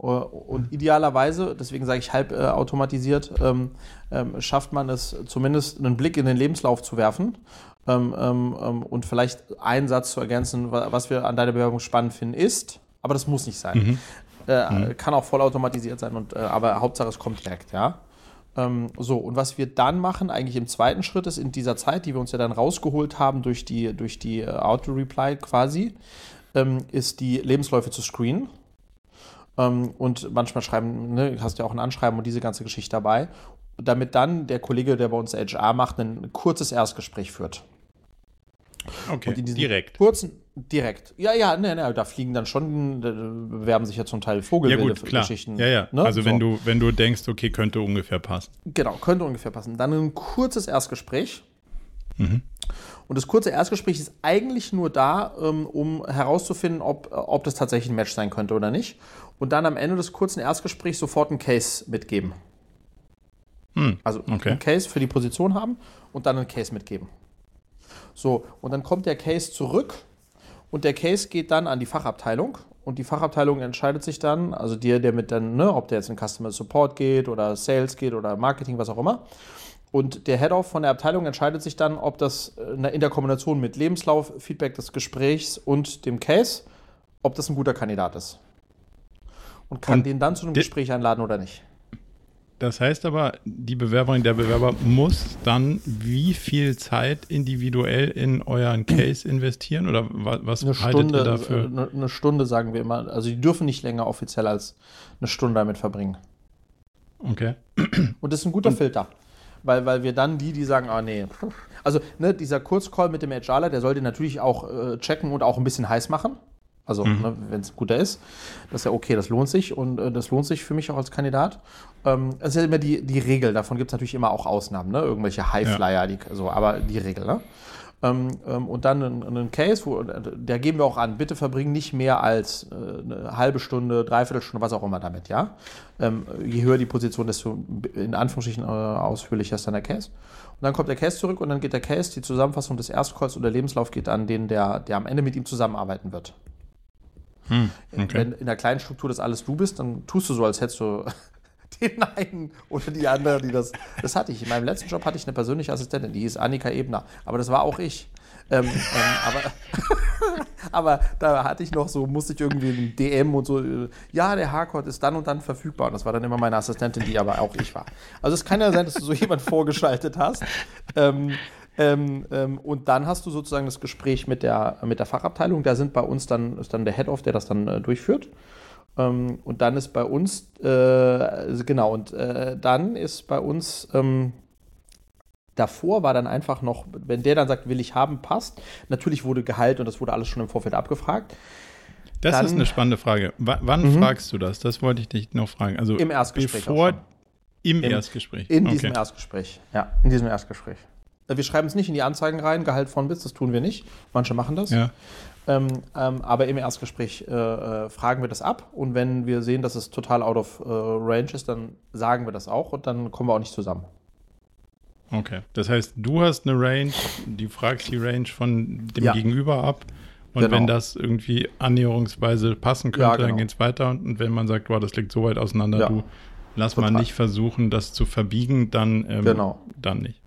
Äh, und idealerweise, deswegen sage ich halb äh, automatisiert, ähm, ähm, schafft man es zumindest einen Blick in den Lebenslauf zu werfen ähm, ähm, ähm und vielleicht einen Satz zu ergänzen, was wir an deiner Bewerbung spannend finden, ist, aber das muss nicht sein. Äh, mhm. Kann auch vollautomatisiert sein, und, äh, aber Hauptsache es kommt direkt, ja. Ähm, so, und was wir dann machen, eigentlich im zweiten Schritt, ist in dieser Zeit, die wir uns ja dann rausgeholt haben durch die, durch die äh, Auto-Reply quasi, ähm, ist die Lebensläufe zu screenen. Ähm, und manchmal schreiben, ne, hast ja auch ein Anschreiben und diese ganze Geschichte dabei, damit dann der Kollege, der bei uns HR macht, ein kurzes Erstgespräch führt. Okay, direkt. Kurzen, direkt. Ja, ja, ne, ne, da fliegen dann schon, da bewerben sich ja zum Teil Vogelbilder-Geschichten. Ja, ja, ne? Also, wenn, so. du, wenn du denkst, okay, könnte ungefähr passen. Genau, könnte ungefähr passen. Dann ein kurzes Erstgespräch. Mhm. Und das kurze Erstgespräch ist eigentlich nur da, ähm, um herauszufinden, ob, ob das tatsächlich ein Match sein könnte oder nicht. Und dann am Ende des kurzen Erstgesprächs sofort einen Case mitgeben. Hm, also okay. einen Case für die Position haben und dann einen Case mitgeben. So, und dann kommt der Case zurück und der Case geht dann an die Fachabteilung und die Fachabteilung entscheidet sich dann, also der, der mit dann, ne, ob der jetzt in Customer Support geht oder Sales geht oder Marketing, was auch immer. Und der Head-Off von der Abteilung entscheidet sich dann, ob das äh, in der Kombination mit Lebenslauf, Feedback des Gesprächs und dem Case, ob das ein guter Kandidat ist. Und kann und den dann zu einem Gespräch einladen oder nicht. Das heißt aber, die Bewerberin, der Bewerber muss dann wie viel Zeit individuell in euren Case investieren oder was eine Stunde, ihr dafür? Eine, eine Stunde sagen wir immer. Also die dürfen nicht länger offiziell als eine Stunde damit verbringen. Okay. Und das ist ein guter Und Filter. Weil, weil wir dann die, die sagen, ah nee. Also ne, dieser Kurzcall mit dem HRler, der sollte natürlich auch äh, checken und auch ein bisschen heiß machen. Also, mhm. ne, wenn es guter ist, das ist ja okay, das lohnt sich und äh, das lohnt sich für mich auch als Kandidat. Ähm, das ist ja immer die, die Regel, davon gibt es natürlich immer auch Ausnahmen, ne? irgendwelche Highflyer, ja. die, so, aber die Regel. Ne? Ähm, ähm, und dann einen, Case, wo, der geben wir auch an, bitte verbringen nicht mehr als äh, eine halbe Stunde, dreiviertel Stunde, was auch immer damit, ja. Ähm, je höher die Position, desto in Anführungsstrichen äh, ausführlicher ist dann der Case. Und dann kommt der Case zurück und dann geht der Case, die Zusammenfassung des Erstcalls oder Lebenslauf geht an den, der, der am Ende mit ihm zusammenarbeiten wird. Hm, okay. Wenn in der kleinen Struktur das alles du bist, dann tust du so, als hättest du den einen oder die andere, die das. Das hatte ich. In meinem letzten Job hatte ich eine persönliche Assistentin, die hieß Annika Ebner. Aber das war auch ich. Ähm, ähm, aber, aber da hatte ich noch so, musste ich irgendwie ein DM und so, äh, ja, der Hardcore ist dann und dann verfügbar. Und das war dann immer meine Assistentin, die aber auch ich war. Also es kann ja sein, dass du so jemand vorgeschaltet hast. Ähm, ähm, ähm, und dann hast du sozusagen das Gespräch mit der, mit der Fachabteilung. Da sind bei uns dann, ist dann der Head-Off, der das dann äh, durchführt. Ähm, und dann ist bei uns, äh, genau, und äh, dann ist bei uns, ähm, davor war dann einfach noch, wenn der dann sagt, will ich haben, passt. Natürlich wurde Gehalt und das wurde alles schon im Vorfeld abgefragt. Das dann, ist eine spannende Frage. W wann mhm. fragst du das? Das wollte ich dich noch fragen. Also Im Erstgespräch. Bevor, im, Im, Erstgespräch. In okay. diesem Erstgespräch. Ja, in diesem Erstgespräch. Äh, wir schreiben es nicht in die Anzeigen rein, Gehalt von bis, das tun wir nicht. Manche machen das. Ja. Ähm, ähm, aber im Erstgespräch äh, äh, fragen wir das ab und wenn wir sehen, dass es total out of äh, range ist, dann sagen wir das auch und dann kommen wir auch nicht zusammen. Okay, das heißt, du hast eine Range, die fragst die Range von dem ja. Gegenüber ab und genau. wenn das irgendwie annäherungsweise passen könnte, ja, genau. dann geht es weiter und wenn man sagt, wow, das liegt so weit auseinander, ja. du lass total. mal nicht versuchen, das zu verbiegen, dann, ähm, genau. dann nicht.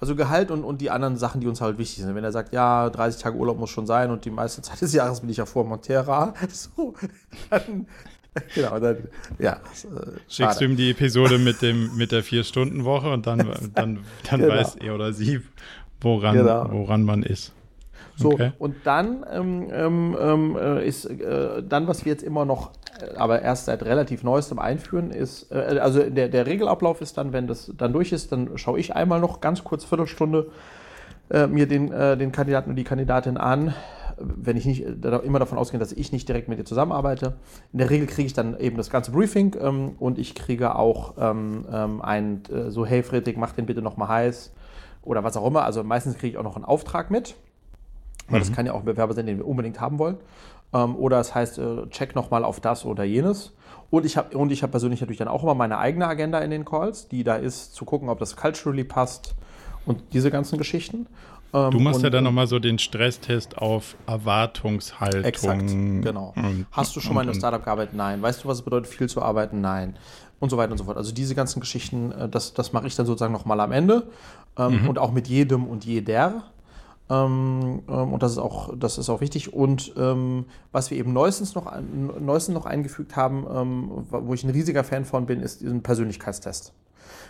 Also Gehalt und, und die anderen Sachen, die uns halt wichtig sind. Wenn er sagt, ja, 30 Tage Urlaub muss schon sein und die meiste Zeit des Jahres bin ich ja vor Montera, so, dann, genau, dann, ja. Äh, Schickst du ihm die Episode mit, dem, mit der Vier-Stunden-Woche und dann, dann, dann genau. weiß er oder sie, woran, genau. woran man ist. So, okay. und dann ähm, ähm, ähm, äh, ist äh, dann, was wir jetzt immer noch, aber erst seit relativ neuestem einführen, ist, äh, also der, der Regelablauf ist dann, wenn das dann durch ist, dann schaue ich einmal noch ganz kurz Viertelstunde äh, mir den, äh, den Kandidaten und die Kandidatin an, wenn ich nicht immer davon ausgehe, dass ich nicht direkt mit ihr zusammenarbeite. In der Regel kriege ich dann eben das ganze Briefing ähm, und ich kriege auch ähm, ähm, ein so, hey Friedrich, mach den bitte nochmal heiß oder was auch immer. Also meistens kriege ich auch noch einen Auftrag mit. Weil mhm. das kann ja auch ein Bewerber sein, den wir unbedingt haben wollen. Ähm, oder es heißt, äh, check nochmal auf das oder jenes. Und ich habe hab persönlich natürlich dann auch immer meine eigene Agenda in den Calls, die da ist, zu gucken, ob das culturally passt und diese ganzen Geschichten. Ähm, du machst und, ja dann nochmal so den Stresstest auf Erwartungshaltung. Exakt, genau. Und, Hast du schon und, mal in einem Startup gearbeitet? Nein. Weißt du, was es bedeutet, viel zu arbeiten? Nein. Und so weiter und so fort. Also diese ganzen Geschichten, äh, das, das mache ich dann sozusagen nochmal am Ende. Ähm, mhm. Und auch mit jedem und jeder. Ähm, ähm, und das ist auch, das ist auch wichtig. Und ähm, was wir eben neuestens noch, neuestens noch eingefügt haben, ähm, wo ich ein riesiger Fan von bin, ist ein Persönlichkeitstest.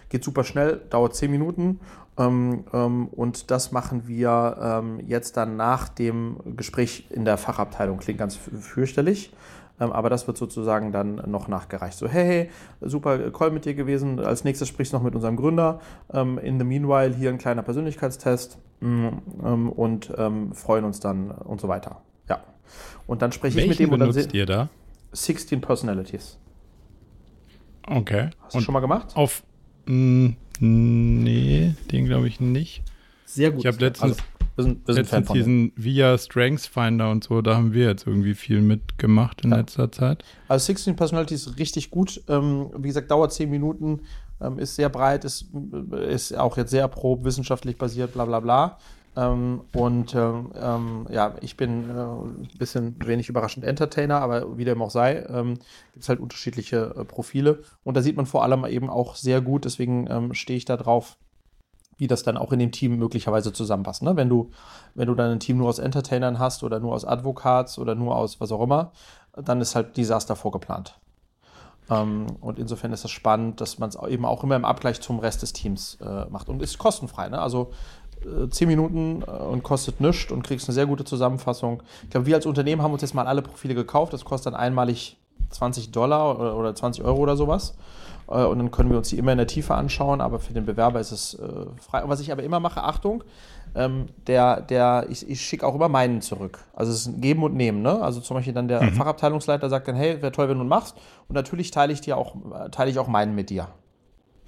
Geht super schnell, dauert 10 Minuten. Ähm, ähm, und das machen wir jetzt dann nach dem Gespräch in der Fachabteilung. Klingt ganz fürchterlich. Aber das wird sozusagen dann noch nachgereicht. So, hey, hey, super Call mit dir gewesen. Als nächstes sprichst du noch mit unserem Gründer. in the meanwhile hier ein kleiner Persönlichkeitstest mm, und freuen uns dann und so weiter. Ja. Und dann spreche ich mit dem und dann benutzt ihr da? 16 Personalities. Okay. Hast du und schon mal gemacht? Auf Mm, nee, den glaube ich nicht. Sehr gut. Ich habe letztens, also, wir sind, wir sind letztens diesen Via Strengths Finder und so, da haben wir jetzt irgendwie viel mitgemacht in ja. letzter Zeit. Also 16 Personalities ist richtig gut. Ähm, wie gesagt, dauert 10 Minuten, ähm, ist sehr breit, ist, ist auch jetzt sehr prob, wissenschaftlich basiert, bla bla bla. Ähm, und ähm, ähm, ja, ich bin äh, ein bisschen wenig überraschend Entertainer, aber wie dem auch sei, ähm, gibt es halt unterschiedliche äh, Profile. Und da sieht man vor allem eben auch sehr gut, deswegen ähm, stehe ich da drauf, wie das dann auch in dem Team möglicherweise zusammenpasst. Ne? Wenn, du, wenn du dann ein Team nur aus Entertainern hast oder nur aus Advokats oder nur aus was auch immer, dann ist halt Desaster vorgeplant. Ähm, und insofern ist es spannend, dass man es eben auch immer im Abgleich zum Rest des Teams äh, macht. Und ist kostenfrei. Ne? Also 10 Minuten äh, und kostet nichts und kriegst eine sehr gute Zusammenfassung. Ich glaube, wir als Unternehmen haben uns jetzt mal alle Profile gekauft. Das kostet dann einmalig 20 Dollar oder 20 Euro oder sowas. Äh, und dann können wir uns die immer in der Tiefe anschauen, aber für den Bewerber ist es äh, frei. Was ich aber immer mache, Achtung, ähm, der, der, ich, ich schicke auch immer meinen zurück. Also es ist ein Geben und Nehmen, ne? Also zum Beispiel dann der mhm. Fachabteilungsleiter sagt dann, hey, wäre toll, wenn du machst. Und natürlich teile ich dir auch, teile ich auch meinen mit dir.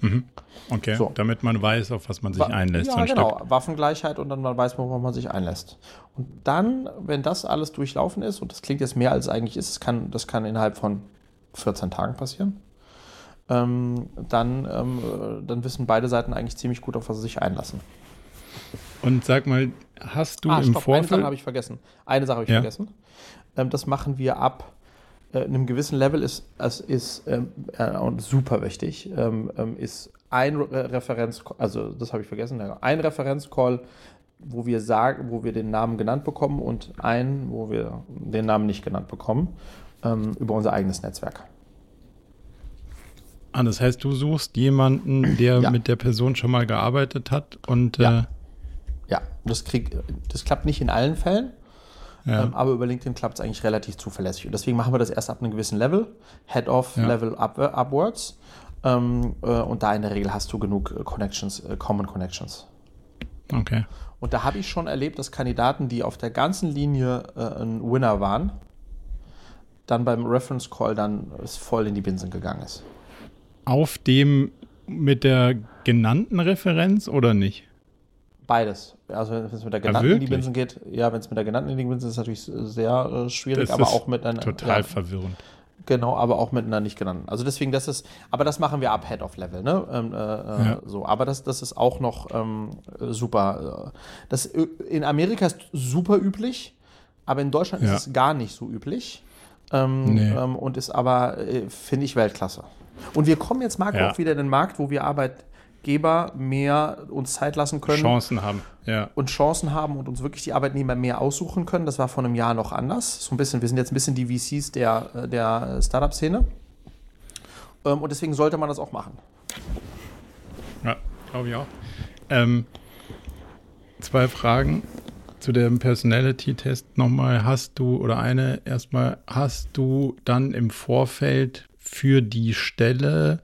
Mhm. Okay, so. damit man weiß, auf was man sich einlässt. Ja, genau. Stück. Waffengleichheit und dann man weiß, worauf man sich einlässt. Und dann, wenn das alles durchlaufen ist, und das klingt jetzt mehr als eigentlich ist, das kann, das kann innerhalb von 14 Tagen passieren, ähm, dann, ähm, dann wissen beide Seiten eigentlich ziemlich gut, auf was sie sich einlassen. Und sag mal, hast du ah, im stopp, Vorfeld... Eine Sache habe ich vergessen. Eine Sache habe ich ja. vergessen. Ähm, das machen wir ab äh, einem gewissen Level ist, es ist ähm, äh, super wichtig, ähm, ähm, ist ein Re Referenz, also das habe ich vergessen, ein Referenzcall, wo wir sagen, wo wir den Namen genannt bekommen und ein, wo wir den Namen nicht genannt bekommen, ähm, über unser eigenes Netzwerk. Ah, das heißt, du suchst jemanden, der ja. mit der Person schon mal gearbeitet hat und ja, äh, ja das, krieg, das klappt nicht in allen Fällen. Ja. Ähm, aber über LinkedIn klappt es eigentlich relativ zuverlässig. Und deswegen machen wir das erst ab einem gewissen Level, Head-off, ja. Level up, äh, upwards. Ähm, äh, und da in der Regel hast du genug äh, Connections, äh, Common Connections. Okay. Und da habe ich schon erlebt, dass Kandidaten, die auf der ganzen Linie äh, ein Winner waren, dann beim Reference Call dann voll in die Binsen gegangen ist. Auf dem mit der genannten Referenz oder nicht? Beides. Also wenn es mit der genannten ja, Libinsen geht, ja, wenn es mit der genannten Libinsen ist, ist es natürlich sehr äh, schwierig, das aber auch mit einer. Total ja, verwirrend. Genau, aber auch mit einer nicht genannten. Also deswegen, das ist, aber das machen wir ab Head of Level, ne? Ähm, äh, äh ja. So, aber das, das ist auch noch ähm, super. Das äh, in Amerika ist super üblich, aber in Deutschland ist es gar nicht so üblich. Ähm, nee. ähm, und ist aber, äh, finde ich, Weltklasse. Und wir kommen jetzt, Marco, auch wieder in den Markt, wo wir Arbeit, Arbeitgeber mehr uns Zeit lassen können. Chancen haben, ja. Und Chancen haben und uns wirklich die Arbeitnehmer mehr aussuchen können. Das war vor einem Jahr noch anders. So ein bisschen, wir sind jetzt ein bisschen die VCs der, der Startup-Szene. Ähm, und deswegen sollte man das auch machen. Ja, glaube ich auch. Ähm, zwei Fragen zu dem Personality-Test nochmal. Hast du, oder eine erstmal, hast du dann im Vorfeld für die Stelle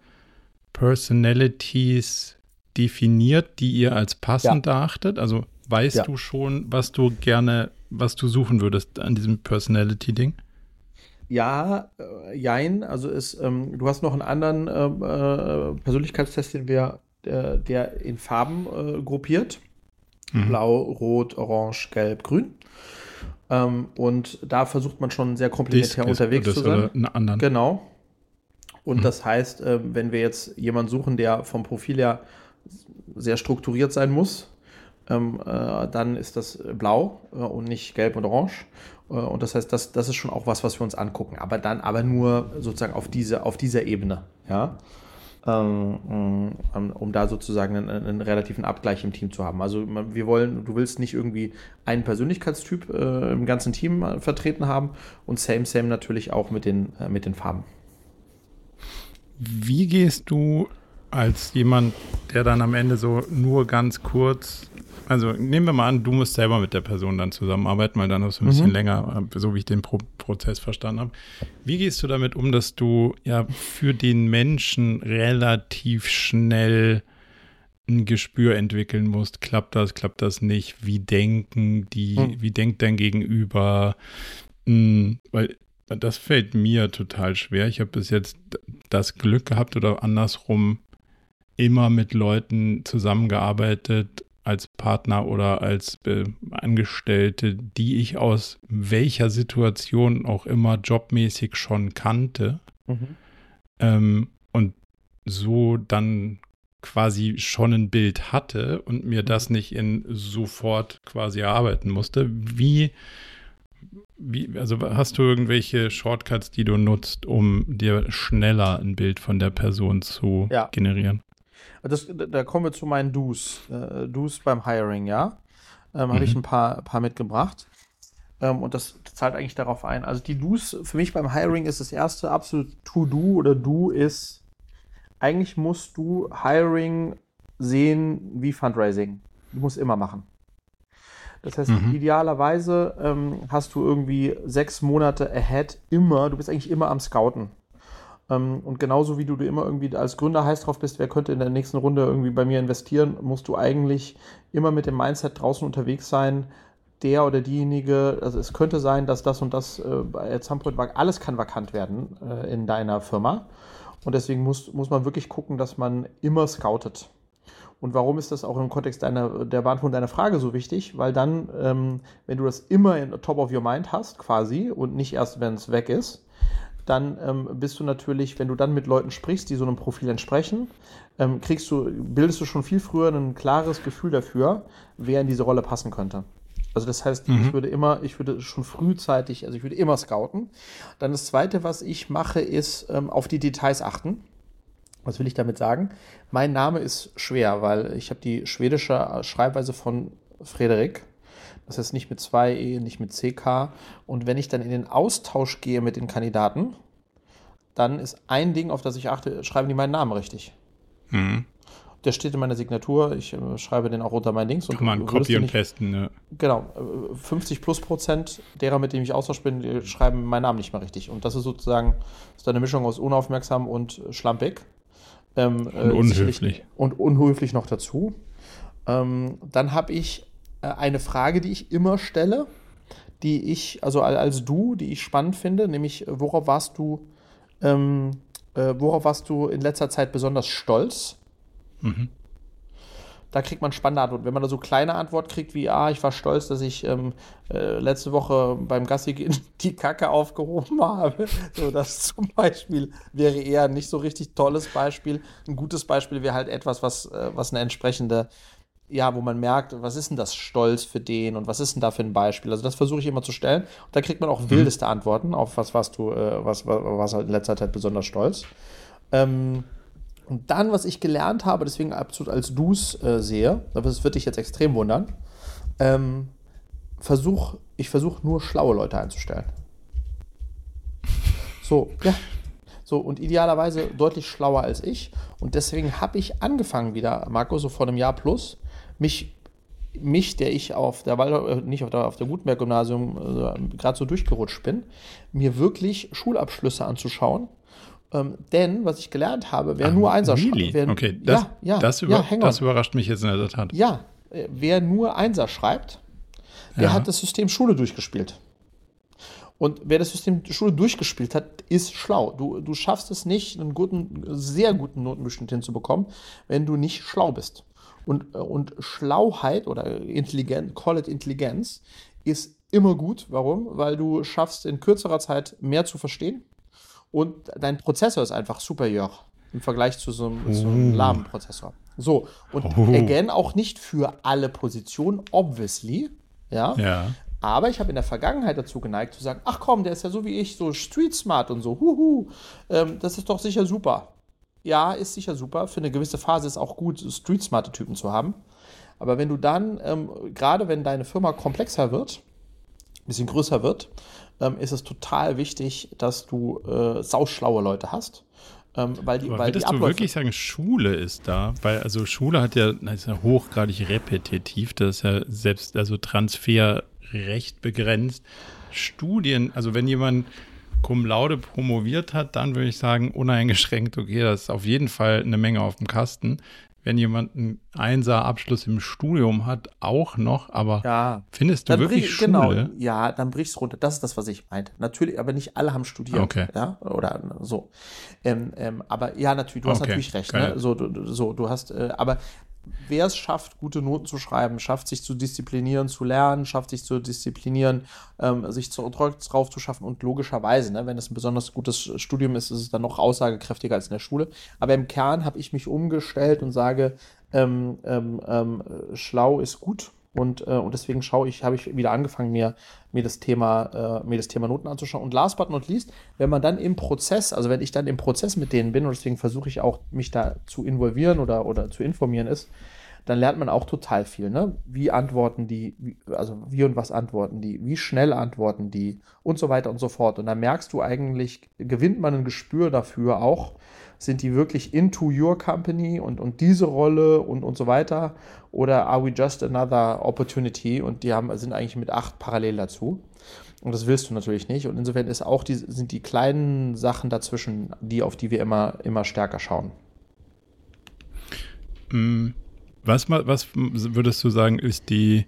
Personalities definiert, die ihr als passend ja. erachtet? Also weißt ja. du schon, was du gerne, was du suchen würdest an diesem Personality-Ding? Ja, äh, jein. Also ist, ähm, du hast noch einen anderen äh, äh, Persönlichkeitstest, den wir, der, der in Farben äh, gruppiert. Mhm. Blau, Rot, Orange, Gelb, Grün. Ähm, und da versucht man schon sehr komplementär unterwegs zu sein. Einen anderen. Genau. Und mhm. das heißt, äh, wenn wir jetzt jemanden suchen, der vom Profil her sehr strukturiert sein muss, ähm, äh, dann ist das blau äh, und nicht gelb und orange. Und das heißt, das, das ist schon auch was, was wir uns angucken. Aber dann aber nur sozusagen auf, diese, auf dieser Ebene. Ja? Ähm, ähm, um da sozusagen einen, einen, relativen Abgleich im Team zu haben. Also wir wollen, du willst nicht irgendwie einen Persönlichkeitstyp äh, im ganzen Team vertreten haben und same, same natürlich auch mit den, äh, mit den Farben. Wie gehst du als jemand, der dann am Ende so nur ganz kurz also nehmen wir mal an, du musst selber mit der Person dann zusammenarbeiten, weil dann noch so ein bisschen mhm. länger, äh, so wie ich den Pro Prozess verstanden habe. Wie gehst du damit um, dass du ja für den Menschen relativ schnell ein Gespür entwickeln musst? Klappt das, klappt das nicht? Wie denken die, mhm. wie denkt dein Gegenüber? Mhm, weil das fällt mir total schwer. Ich habe bis jetzt das Glück gehabt oder andersrum immer mit Leuten zusammengearbeitet als Partner oder als äh, Angestellte, die ich aus welcher Situation auch immer jobmäßig schon kannte. Mhm. Ähm, und so dann quasi schon ein Bild hatte und mir mhm. das nicht in sofort quasi erarbeiten musste. Wie, wie, also hast du irgendwelche Shortcuts, die du nutzt, um dir schneller ein Bild von der Person zu ja. generieren? Das, da kommen wir zu meinen Do's. Äh, Do's beim Hiring, ja. Ähm, mhm. Habe ich ein paar, paar mitgebracht. Ähm, und das zahlt eigentlich darauf ein. Also die Do's für mich beim Hiring ist das erste absolut To-Do oder Do ist, eigentlich musst du Hiring sehen wie Fundraising. Du musst immer machen. Das heißt, mhm. idealerweise ähm, hast du irgendwie sechs Monate ahead immer, du bist eigentlich immer am Scouten. Ähm, und genauso wie du, du immer irgendwie als Gründer heiß drauf bist, wer könnte in der nächsten Runde irgendwie bei mir investieren, musst du eigentlich immer mit dem Mindset draußen unterwegs sein, der oder diejenige, also es könnte sein, dass das und das äh, bei Zampoint war, alles kann vakant werden äh, in deiner Firma. Und deswegen muss, muss man wirklich gucken, dass man immer scoutet. Und warum ist das auch im Kontext deiner, der Beantwortung deiner Frage so wichtig? Weil dann, ähm, wenn du das immer in top of your mind hast, quasi, und nicht erst, wenn es weg ist, dann ähm, bist du natürlich, wenn du dann mit Leuten sprichst, die so einem Profil entsprechen, ähm, kriegst du, bildest du schon viel früher ein klares Gefühl dafür, wer in diese Rolle passen könnte. Also das heißt, mhm. ich würde immer, ich würde schon frühzeitig, also ich würde immer scouten. Dann das Zweite, was ich mache, ist ähm, auf die Details achten. Was will ich damit sagen? Mein Name ist schwer, weil ich habe die schwedische Schreibweise von Frederik. Das heißt nicht mit zwei E, nicht mit CK. Und wenn ich dann in den Austausch gehe mit den Kandidaten, dann ist ein Ding, auf das ich achte, schreiben die meinen Namen richtig. Mhm. Der steht in meiner Signatur, ich äh, schreibe den auch unter meinen Links. Kann man Copy und Pasten, ja. Genau, 50 äh, plus Prozent derer, mit denen ich austausch bin, schreiben meinen Namen nicht mehr richtig. Und das ist sozusagen ist eine Mischung aus unaufmerksam und schlampig. Ähm, und äh, unhöflich. Und unhöflich noch dazu. Ähm, dann habe ich äh, eine Frage, die ich immer stelle, die ich, also als du, die ich spannend finde, nämlich worauf warst du, ähm, äh, worauf warst du in letzter Zeit besonders stolz? Mhm. Da kriegt man spannende Antworten. Wenn man da so kleine Antwort kriegt wie, ah, ich war stolz, dass ich ähm, äh, letzte Woche beim Gassi die Kacke aufgehoben habe. So, das zum Beispiel wäre eher nicht so richtig tolles Beispiel. Ein gutes Beispiel wäre halt etwas, was, äh, was eine entsprechende ja, wo man merkt, was ist denn das Stolz für den und was ist denn da für ein Beispiel? Also das versuche ich immer zu stellen. Und da kriegt man auch mhm. wildeste Antworten auf was warst du, äh, was, was, was halt in letzter Zeit besonders stolz. Ähm, und dann, was ich gelernt habe, deswegen absolut als Du's äh, sehe, das wird dich jetzt extrem wundern, ähm, versuch, ich versuche nur schlaue Leute einzustellen. So, ja. So, und idealerweise deutlich schlauer als ich. Und deswegen habe ich angefangen wieder, Marco, so vor einem Jahr plus, mich, mich der ich auf der Waldorf, äh, nicht auf der, auf der Gutenberg-Gymnasium äh, gerade so durchgerutscht bin, mir wirklich Schulabschlüsse anzuschauen. Ähm, denn, was ich gelernt habe, wer ah, nur Einser schreibt. Okay, das, ja, ja, das, über, ja, das überrascht mich jetzt in der Tat. Ja, äh, wer nur Einser schreibt, der hat das System Schule durchgespielt. Und wer das System Schule durchgespielt hat, ist schlau. Du, du schaffst es nicht, einen guten, sehr guten Notenbeschnitt hinzubekommen, wenn du nicht schlau bist. Und, und Schlauheit oder Intelligenz, call it Intelligenz, ist immer gut. Warum? Weil du schaffst in kürzerer Zeit mehr zu verstehen und dein Prozessor ist einfach superior im Vergleich zu so einem, so einem oh. lahmen Prozessor. So, und oh. again auch nicht für alle Positionen, obviously. Ja. ja. Aber ich habe in der Vergangenheit dazu geneigt zu sagen, ach komm, der ist ja so wie ich, so street smart und so, huhu, ähm, das ist doch sicher super. ja, ist sicher super. Für eine gewisse Phase ist auch gut, street-smarte Typen zu haben. Aber wenn du dann, ähm, gerade wenn deine Firma komplexer wird, ein bisschen größer wird, ähm, ist es total wichtig, dass du äh, sauschlaue Leute hast. Ähm, weil die, Aber weil würdest die du wirklich sagen, Schule ist da? Weil also Schule hat ja, ist ja hochgradig repetitiv, das ist ja selbst, also Transfer recht begrenzt. Studien, also wenn jemand cum laude promoviert hat, dann würde ich sagen, uneingeschränkt, okay, das ist auf jeden Fall eine Menge auf dem Kasten wenn jemand einen Einser-Abschluss im Studium hat, auch noch, aber ja. findest du dann wirklich brich, genau. Schule? Genau, ja, dann brichst runter. Das ist das, was ich meinte. Natürlich, aber nicht alle haben studiert. Okay. Ja, oder so. Ähm, ähm, aber ja, natürlich, du okay. hast natürlich recht. Ne? So, du, so, du hast, äh, aber wer es schafft, gute Noten zu schreiben, schafft sich zu disziplinieren, zu lernen, schafft sich zu disziplinieren, ähm, sich zu, drauf zu schaffen und logischerweise, ne, wenn es ein besonders gutes Studium ist, ist es dann noch aussagekräftiger als in der Schule. Aber im Kern habe ich mich umgestellt und sage, ähm, ähm, ähm schlau ist gut und, äh, und deswegen schaue ich, habe ich wieder angefangen, mir, mir, das Thema, äh, mir das Thema Noten anzuschauen. Und last but not least, wenn man dann im Prozess, also wenn ich dann im Prozess mit denen bin, und deswegen versuche ich auch, mich da zu involvieren oder, oder zu informieren ist, dann lernt man auch total viel. Ne? Wie antworten die, wie, also wie und was antworten die, wie schnell antworten die und so weiter und so fort. Und dann merkst du eigentlich, gewinnt man ein Gespür dafür auch, sind die wirklich into your company und, und diese Rolle und, und so weiter? Oder are we just another opportunity? Und die haben, sind eigentlich mit acht parallel dazu. Und das willst du natürlich nicht. Und insofern ist auch die, sind die kleinen Sachen dazwischen, die, auf die wir immer, immer stärker schauen. Mm, was, was würdest du sagen, ist die,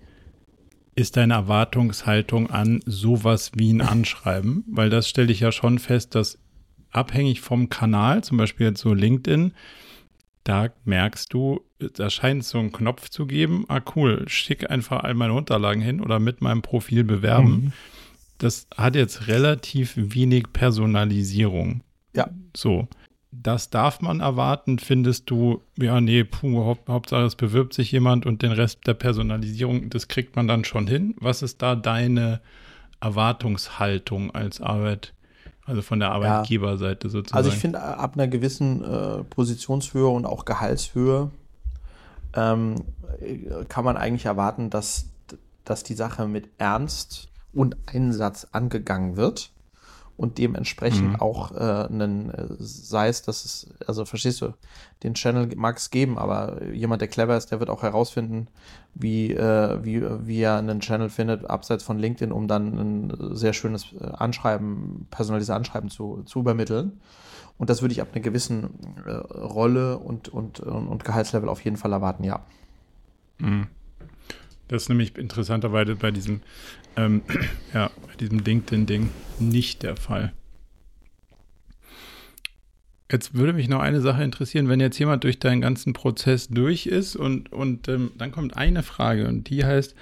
ist deine Erwartungshaltung an sowas wie ein Anschreiben? Weil das stelle ich ja schon fest, dass abhängig vom Kanal, zum Beispiel jetzt so LinkedIn, da merkst du, da scheint es so einen Knopf zu geben, ah cool, schick einfach all meine Unterlagen hin oder mit meinem Profil bewerben. Mhm. Das hat jetzt relativ wenig Personalisierung. Ja. So. Das darf man erwarten, findest du, ja, nee, puh, Haupt, Hauptsache es bewirbt sich jemand und den Rest der Personalisierung, das kriegt man dann schon hin. Was ist da deine Erwartungshaltung als Arbeit, also von der Arbeitgeberseite sozusagen. Also ich finde, ab einer gewissen äh, Positionshöhe und auch Gehaltshöhe ähm, kann man eigentlich erwarten, dass, dass die Sache mit Ernst und Einsatz angegangen wird und dementsprechend mhm. auch äh, einen, äh, sei es, dass es, also verstehst du, den Channel mag es geben, aber jemand, der clever ist, der wird auch herausfinden, wie, äh, wie, wie er einen Channel findet, abseits von LinkedIn, um dann ein sehr schönes äh, Anschreiben, personalisiertes Anschreiben zu, zu übermitteln. Und das würde ich ab einer gewissen äh, Rolle und, und, und Gehaltslevel auf jeden Fall erwarten, ja. Mhm. Das ist nämlich interessanterweise bei diesem, ähm, ja, bei diesem LinkedIn-Ding nicht der Fall. Jetzt würde mich noch eine Sache interessieren, wenn jetzt jemand durch deinen ganzen Prozess durch ist und, und ähm, dann kommt eine Frage und die heißt,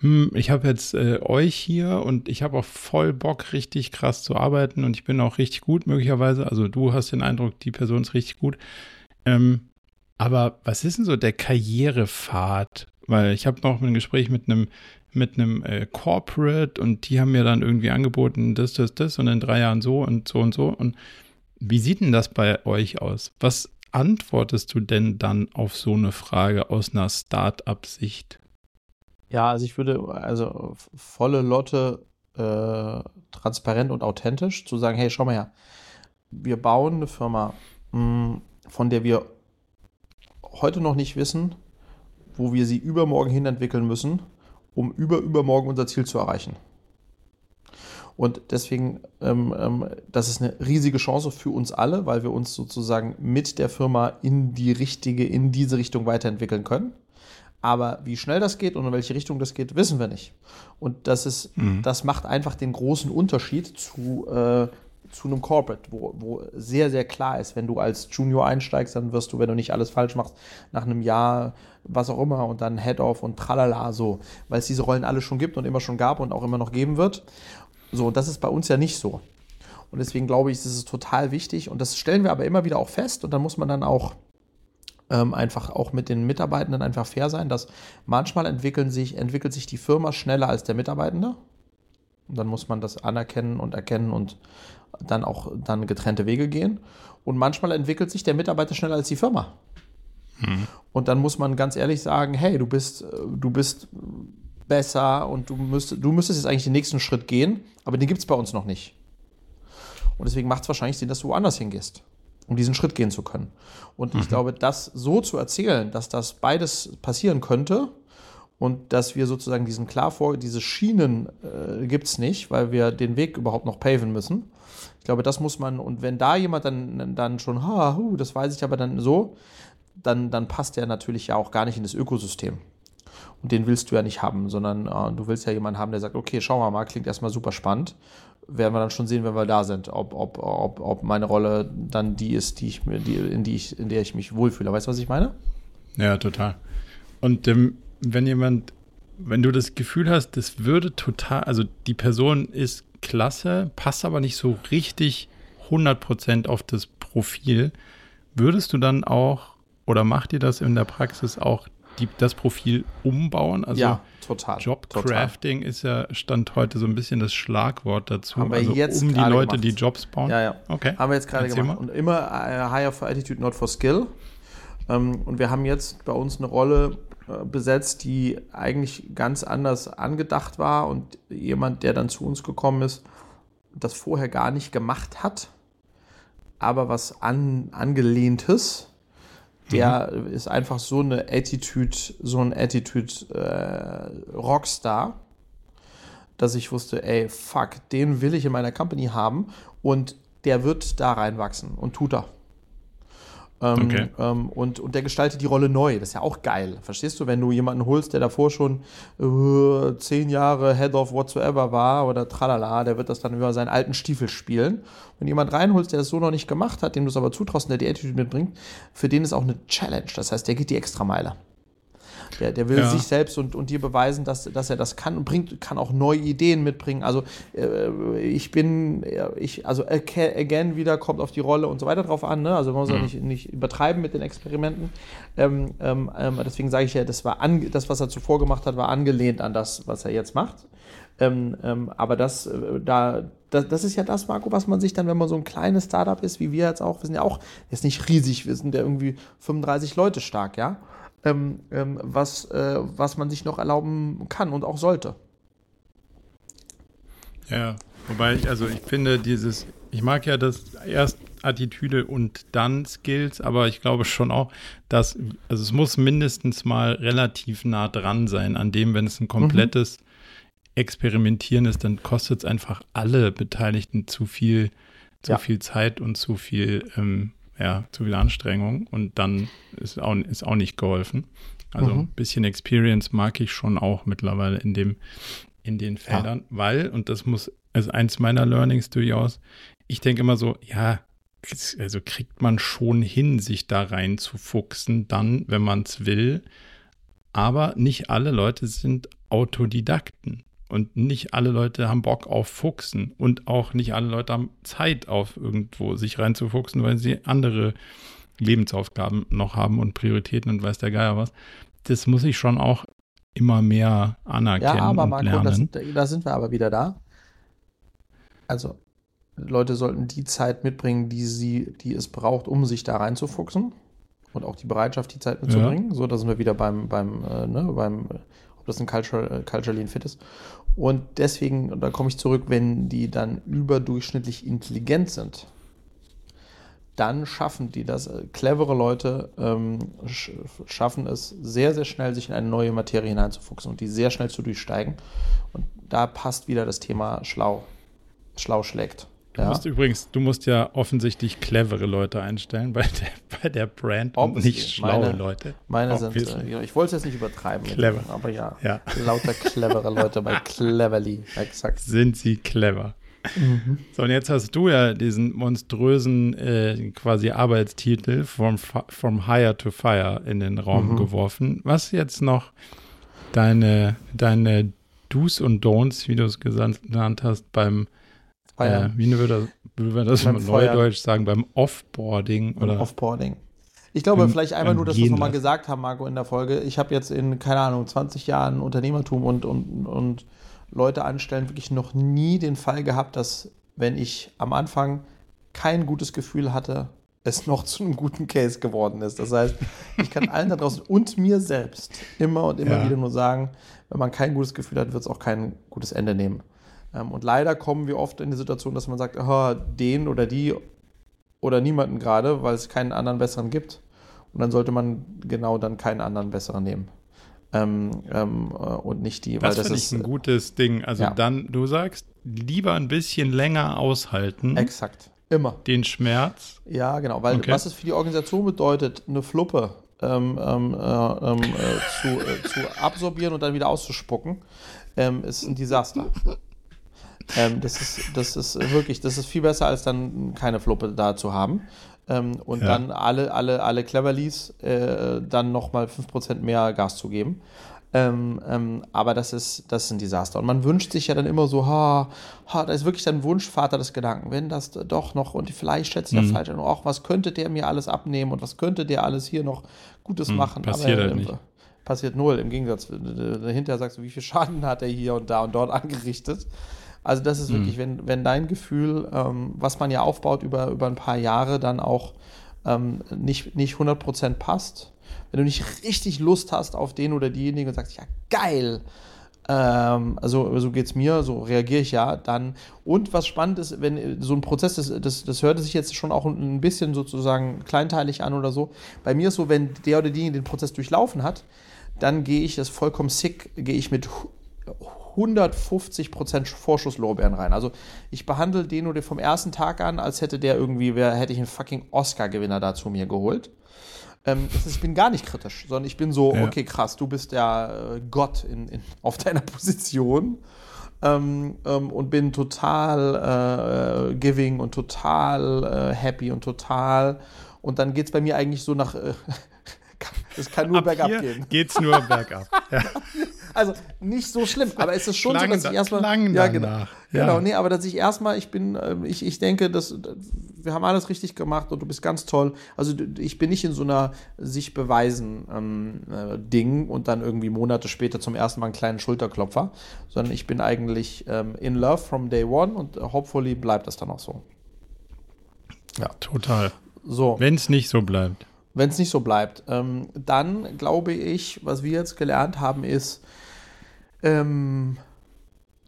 hm, ich habe jetzt äh, euch hier und ich habe auch voll Bock, richtig krass zu arbeiten und ich bin auch richtig gut möglicherweise. Also du hast den Eindruck, die Person ist richtig gut. Ähm, aber was ist denn so der Karrierepfad weil ich habe noch ein Gespräch mit einem mit einem äh, Corporate und die haben mir dann irgendwie angeboten, das, das, das und in drei Jahren so und so und so. Und wie sieht denn das bei euch aus? Was antwortest du denn dann auf so eine Frage aus einer Start-up-Sicht? Ja, also ich würde, also volle Lotte, äh, transparent und authentisch zu sagen, hey, schau mal her, wir bauen eine Firma, mh, hm, von der wir heute noch nicht wissen, wo wir sie übermorgen hin entwickeln müssen, um über übermorgen unser Ziel zu erreichen. Und deswegen, ähm, ähm, das ist eine riesige Chance für uns alle, weil wir uns sozusagen mit der Firma in die richtige, in diese Richtung weiterentwickeln können. Aber wie schnell das geht und in welche Richtung das geht, wissen wir nicht. Und das ist, mhm. das macht einfach den großen Unterschied zu äh, zu einem Corporate, wo, wo sehr, sehr klar ist, wenn du als Junior einsteigst, dann wirst du, wenn du nicht alles falsch machst, nach einem Jahr, was auch immer, und dann Head-Off und tralala, so, weil es diese Rollen alle schon gibt und immer schon gab und auch immer noch geben wird. So, das ist bei uns ja nicht so. Und deswegen glaube ich, ist total wichtig und das stellen wir aber immer wieder auch fest und da muss man dann auch ähm, einfach auch mit den Mitarbeitenden einfach fair sein, dass manchmal entwickeln sich, entwickelt sich die Firma schneller als der Mitarbeitende. Und dann muss man das anerkennen und erkennen und dann auch dann getrennte Wege gehen. Und manchmal entwickelt sich der Mitarbeiter schneller als die Firma. Hm. Und dann muss man ganz ehrlich sagen, hey, du bist, du bist besser und du, müsst, du müsstest jetzt eigentlich den nächsten Schritt gehen, aber den gibt es bei uns noch nicht. Und deswegen macht es wahrscheinlich Sinn, dass du woanders hingehst, um diesen Schritt gehen zu können. Und mhm. ich glaube, das so zu erzählen, dass das beides passieren könnte und dass wir sozusagen diesen klar vor, diese Schienen äh, gibt es nicht, weil wir den Weg überhaupt noch paven müssen. Ich glaube, das muss man, und wenn da jemand dann, dann schon, ha, hu, das weiß ich aber dann so, dann, dann passt der natürlich ja auch gar nicht in das Ökosystem. Und den willst du ja nicht haben, sondern äh, du willst ja jemanden haben, der sagt, okay, schauen wir mal, klingt erstmal super spannend. Werden wir dann schon sehen, wenn wir da sind, ob, ob, ob, ob meine Rolle dann die ist, die ich mir, die, in, die ich, in der ich mich wohlfühle. Weißt du, was ich meine? Ja, total. Und ähm, wenn jemand, wenn du das Gefühl hast, das würde total, also die Person ist klasse, passt aber nicht so richtig 100% auf das Profil, würdest du dann auch oder macht ihr das in der Praxis auch die, das Profil umbauen? Also ja, total. Jobcrafting ist ja Stand heute so ein bisschen das Schlagwort dazu. Haben wir also jetzt um die Leute, gemacht. die Jobs bauen. Ja, ja. Okay. Haben wir jetzt gerade gemacht. Mal. Und immer uh, hire for attitude, not for skill. Ähm, und wir haben jetzt bei uns eine Rolle besetzt, die eigentlich ganz anders angedacht war und jemand, der dann zu uns gekommen ist, das vorher gar nicht gemacht hat, aber was an, angelehntes der mhm. ist einfach so eine Attitude, so ein Attitude äh, Rockstar, dass ich wusste, ey, fuck, den will ich in meiner Company haben und der wird da reinwachsen und tut er. Ähm, okay. ähm, und, und der gestaltet die Rolle neu. Das ist ja auch geil. Verstehst du, wenn du jemanden holst, der davor schon äh, zehn Jahre Head of Whatsoever war oder tralala, der wird das dann über seinen alten Stiefel spielen. Wenn jemand reinholst, der das so noch nicht gemacht hat, dem du es aber zutraust und der die Attitude mitbringt, für den ist auch eine Challenge. Das heißt, der geht die extra Meile. Der, der will ja. sich selbst und, und dir beweisen, dass, dass er das kann und bringt, kann auch neue Ideen mitbringen. Also äh, ich bin, ich, also again wieder kommt auf die Rolle und so weiter drauf an. Ne? Also man muss mhm. ja nicht, nicht übertreiben mit den Experimenten. Ähm, ähm, ähm, deswegen sage ich ja, das war an, das, was er zuvor gemacht hat, war angelehnt an das, was er jetzt macht. Ähm, ähm, aber das, äh, da, das, das, ist ja das, Marco, was man sich dann, wenn man so ein kleines Startup ist, wie wir jetzt auch, wir sind ja auch jetzt nicht riesig, wir sind ja irgendwie 35 Leute stark, ja ähm, ähm, was, äh, was man sich noch erlauben kann und auch sollte. Ja, wobei ich, also ich finde dieses, ich mag ja das erst Attitüde und dann Skills, aber ich glaube schon auch, dass, also es muss mindestens mal relativ nah dran sein an dem, wenn es ein komplettes mhm. Experimentieren ist, dann kostet es einfach alle Beteiligten zu viel, zu ja. viel Zeit und zu viel ähm, ja, zu viel Anstrengung und dann ist auch, ist auch nicht geholfen. Also mhm. ein bisschen Experience mag ich schon auch mittlerweile in dem, in den Feldern, ja. weil, und das muss, also eins meiner Learnings durchaus, ich denke immer so, ja, also kriegt man schon hin, sich da rein zu fuchsen, dann, wenn man es will. Aber nicht alle Leute sind Autodidakten. Und nicht alle Leute haben Bock auf Fuchsen und auch nicht alle Leute haben Zeit auf irgendwo sich reinzufuchsen, weil sie andere Lebensaufgaben noch haben und Prioritäten und weiß der Geier was. Das muss ich schon auch immer mehr anerkennen. Ja, aber Marco, lernen. Das, da sind wir aber wieder da. Also, Leute sollten die Zeit mitbringen, die sie, die es braucht, um sich da reinzufuchsen. Und auch die Bereitschaft, die Zeit mitzubringen. Ja. So, da sind wir wieder beim, beim, äh, ne, beim ob das ein Cultural, äh, culturally fit ist. Und deswegen, und da komme ich zurück, wenn die dann überdurchschnittlich intelligent sind, dann schaffen die das. Äh, clevere Leute ähm, sch schaffen es sehr, sehr schnell, sich in eine neue Materie hineinzufuchsen und die sehr schnell zu durchsteigen. Und da passt wieder das Thema schlau. Schlau schlägt. Du ja. musst übrigens, du musst ja offensichtlich clevere Leute einstellen bei der, bei der Brand Obviously. und nicht schlaue meine, Leute. Meine sind, äh, ich wollte es jetzt nicht übertreiben, clever. Denen, aber ja, ja, lauter clevere Leute bei Cleverly, exakt. Sind sie clever. Mhm. So, und jetzt hast du ja diesen monströsen äh, quasi Arbeitstitel from, from Hire to Fire in den Raum mhm. geworfen. Was jetzt noch deine, deine Do's und Don'ts, wie du es genannt hast, beim äh, wie würde, würde das beim Neudeutsch sagen, beim Offboarding oder? Offboarding. Ich glaube, vielleicht einmal nur, dass wir es nochmal gesagt haben, Marco, in der Folge. Ich habe jetzt in, keine Ahnung, 20 Jahren Unternehmertum und, und, und Leute anstellen wirklich noch nie den Fall gehabt, dass, wenn ich am Anfang kein gutes Gefühl hatte es noch zu einem guten Case geworden ist. Das heißt, ich kann allen da draußen und mir selbst immer und immer ja. wieder nur sagen, wenn man kein gutes Gefühl hat, wird es auch kein gutes Ende nehmen. Ähm, und leider kommen wir oft in die Situation, dass man sagt, oh, den oder die oder niemanden gerade, weil es keinen anderen besseren gibt. Und dann sollte man genau dann keinen anderen besseren nehmen. Ähm, ähm, äh, und nicht die, das weil das ist ein gutes Ding. Also ja. dann, du sagst, lieber ein bisschen länger aushalten. Exakt. Immer. Den Schmerz. Ja, genau. Weil okay. was es für die Organisation bedeutet, eine Fluppe ähm, ähm, äh, ähm, äh, zu, äh, zu, absorbieren und dann wieder auszuspucken, ähm, ist ein Desaster. Ähm, das, ist, das ist wirklich, das ist viel besser, als dann keine Fluppe da zu haben. Ähm, und ja. dann alle, alle, alle Cleverlies äh, dann nochmal 5% mehr Gas zu geben. Ähm, ähm, aber das ist, das ist ein Desaster. Und man wünscht sich ja dann immer so, ha, ha, da ist wirklich dein Wunschvater des Gedanken, wenn das doch noch und vielleicht schätzt der mhm. falsch und auch, was könnte der mir alles abnehmen und was könnte der alles hier noch Gutes mhm, machen. Passiert aber, halt nicht. Passiert null. Im Gegensatz, dahinter sagst du, wie viel Schaden hat er hier und da und dort angerichtet. Also das ist mhm. wirklich, wenn, wenn dein Gefühl, ähm, was man ja aufbaut über, über ein paar Jahre, dann auch ähm, nicht, nicht 100% passt, wenn du nicht richtig Lust hast auf den oder diejenige und sagst, ja geil, ähm, also so geht es mir, so reagiere ich ja dann. Und was spannend ist, wenn so ein Prozess, das, das, das hörte sich jetzt schon auch ein bisschen sozusagen kleinteilig an oder so. Bei mir ist so, wenn der oder diejenige den Prozess durchlaufen hat, dann gehe ich das vollkommen sick, gehe ich mit 150% Vorschusslorbeeren rein. Also ich behandle den oder vom ersten Tag an, als hätte der irgendwie, wer hätte ich einen fucking Oscar-Gewinner da zu mir geholt. Ähm, ist, ich bin gar nicht kritisch, sondern ich bin so, ja. okay, krass, du bist der äh, Gott in, in, auf deiner Position. Ähm, ähm, und bin total äh, giving und total äh, happy und total. Und dann geht es bei mir eigentlich so nach. Äh, es kann nur Ab bergab gehen. Geht's nur bergab. Ja. Also nicht so schlimm, aber es ist schon klang so, dass ich erstmal. Ja, genau. Ja. Genau, nee, aber dass ich erstmal, ich bin, ähm, ich, ich denke, dass wir haben alles richtig gemacht und du bist ganz toll. Also ich bin nicht in so einer sich beweisen ähm, äh, Ding und dann irgendwie Monate später zum ersten Mal einen kleinen Schulterklopfer, sondern ich bin eigentlich ähm, in love from day one und hopefully bleibt das dann auch so. Ja, total. So. Wenn es nicht so bleibt. Wenn es nicht so bleibt, ähm, dann glaube ich, was wir jetzt gelernt haben, ist, ähm,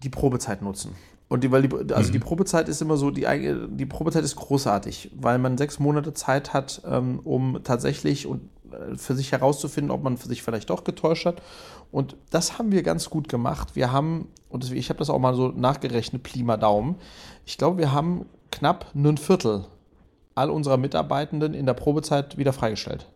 die Probezeit nutzen. Und die, weil die, also mhm. die Probezeit ist immer so, die, die Probezeit ist großartig, weil man sechs Monate Zeit hat, ähm, um tatsächlich und äh, für sich herauszufinden, ob man für sich vielleicht doch getäuscht hat. Und das haben wir ganz gut gemacht. Wir haben, und ich habe das auch mal so nachgerechnet, Pi mal Daumen, ich glaube, wir haben knapp ein Viertel all unserer Mitarbeitenden in der Probezeit wieder freigestellt.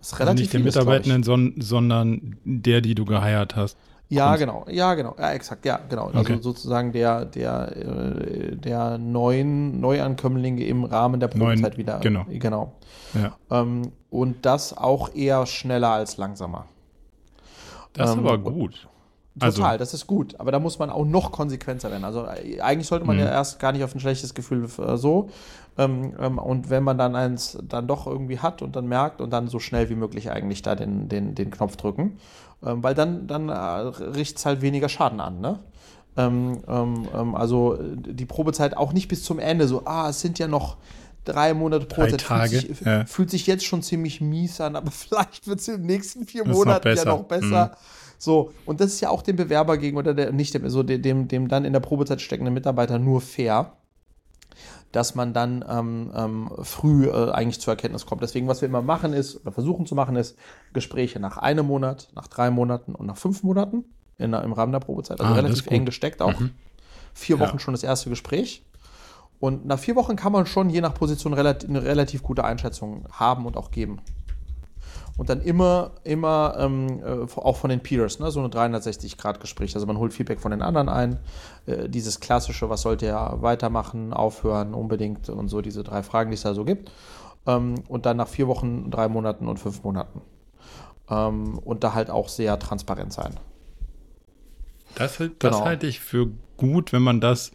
Was relativ also nicht den Mitarbeitenden, ist, sondern der, die du geheiert hast. Ja, genau, ja, genau, ja, exakt, ja, genau. Also okay. sozusagen der, der, äh, der neuen Neuankömmlinge im Rahmen der Probezeit Neun, wieder. Genau. genau. Ja. Ähm, und das auch eher schneller als langsamer. Das ist ähm, aber gut. Total, also, das ist gut. Aber da muss man auch noch konsequenter werden. Also äh, eigentlich sollte man ja mhm. erst gar nicht auf ein schlechtes Gefühl äh, so. Ähm, ähm, und wenn man dann eins dann doch irgendwie hat und dann merkt und dann so schnell wie möglich eigentlich da den, den, den Knopf drücken. Ähm, weil dann, dann äh, richtet es halt weniger Schaden an, ne? Ähm, ähm, ähm, also die Probezeit auch nicht bis zum Ende so, ah, es sind ja noch drei Monate Probezeit. Drei Tage, fühlt sich, ja. fühlt sich jetzt schon ziemlich mies an, aber vielleicht wird es in den nächsten vier Monaten noch ja noch besser. Mhm. So, und das ist ja auch dem Bewerber gegenüber, der, nicht dem, so dem, dem dann in der Probezeit steckenden Mitarbeiter nur fair, dass man dann ähm, ähm, früh äh, eigentlich zur Erkenntnis kommt. Deswegen, was wir immer machen ist, oder versuchen zu machen, ist Gespräche nach einem Monat, nach drei Monaten und nach fünf Monaten in, im Rahmen der Probezeit. Also ah, relativ eng gesteckt auch. Mhm. Vier Wochen ja. schon das erste Gespräch. Und nach vier Wochen kann man schon je nach Position relativ, eine relativ gute Einschätzung haben und auch geben und dann immer, immer ähm, äh, auch von den Peers, ne? so eine 360-Grad-Gespräch. Also man holt Feedback von den anderen ein. Äh, dieses klassische, was sollte er weitermachen, aufhören, unbedingt und so diese drei Fragen, die es da so gibt. Ähm, und dann nach vier Wochen, drei Monaten und fünf Monaten. Ähm, und da halt auch sehr transparent sein. Das, das genau. halte ich für gut, wenn man das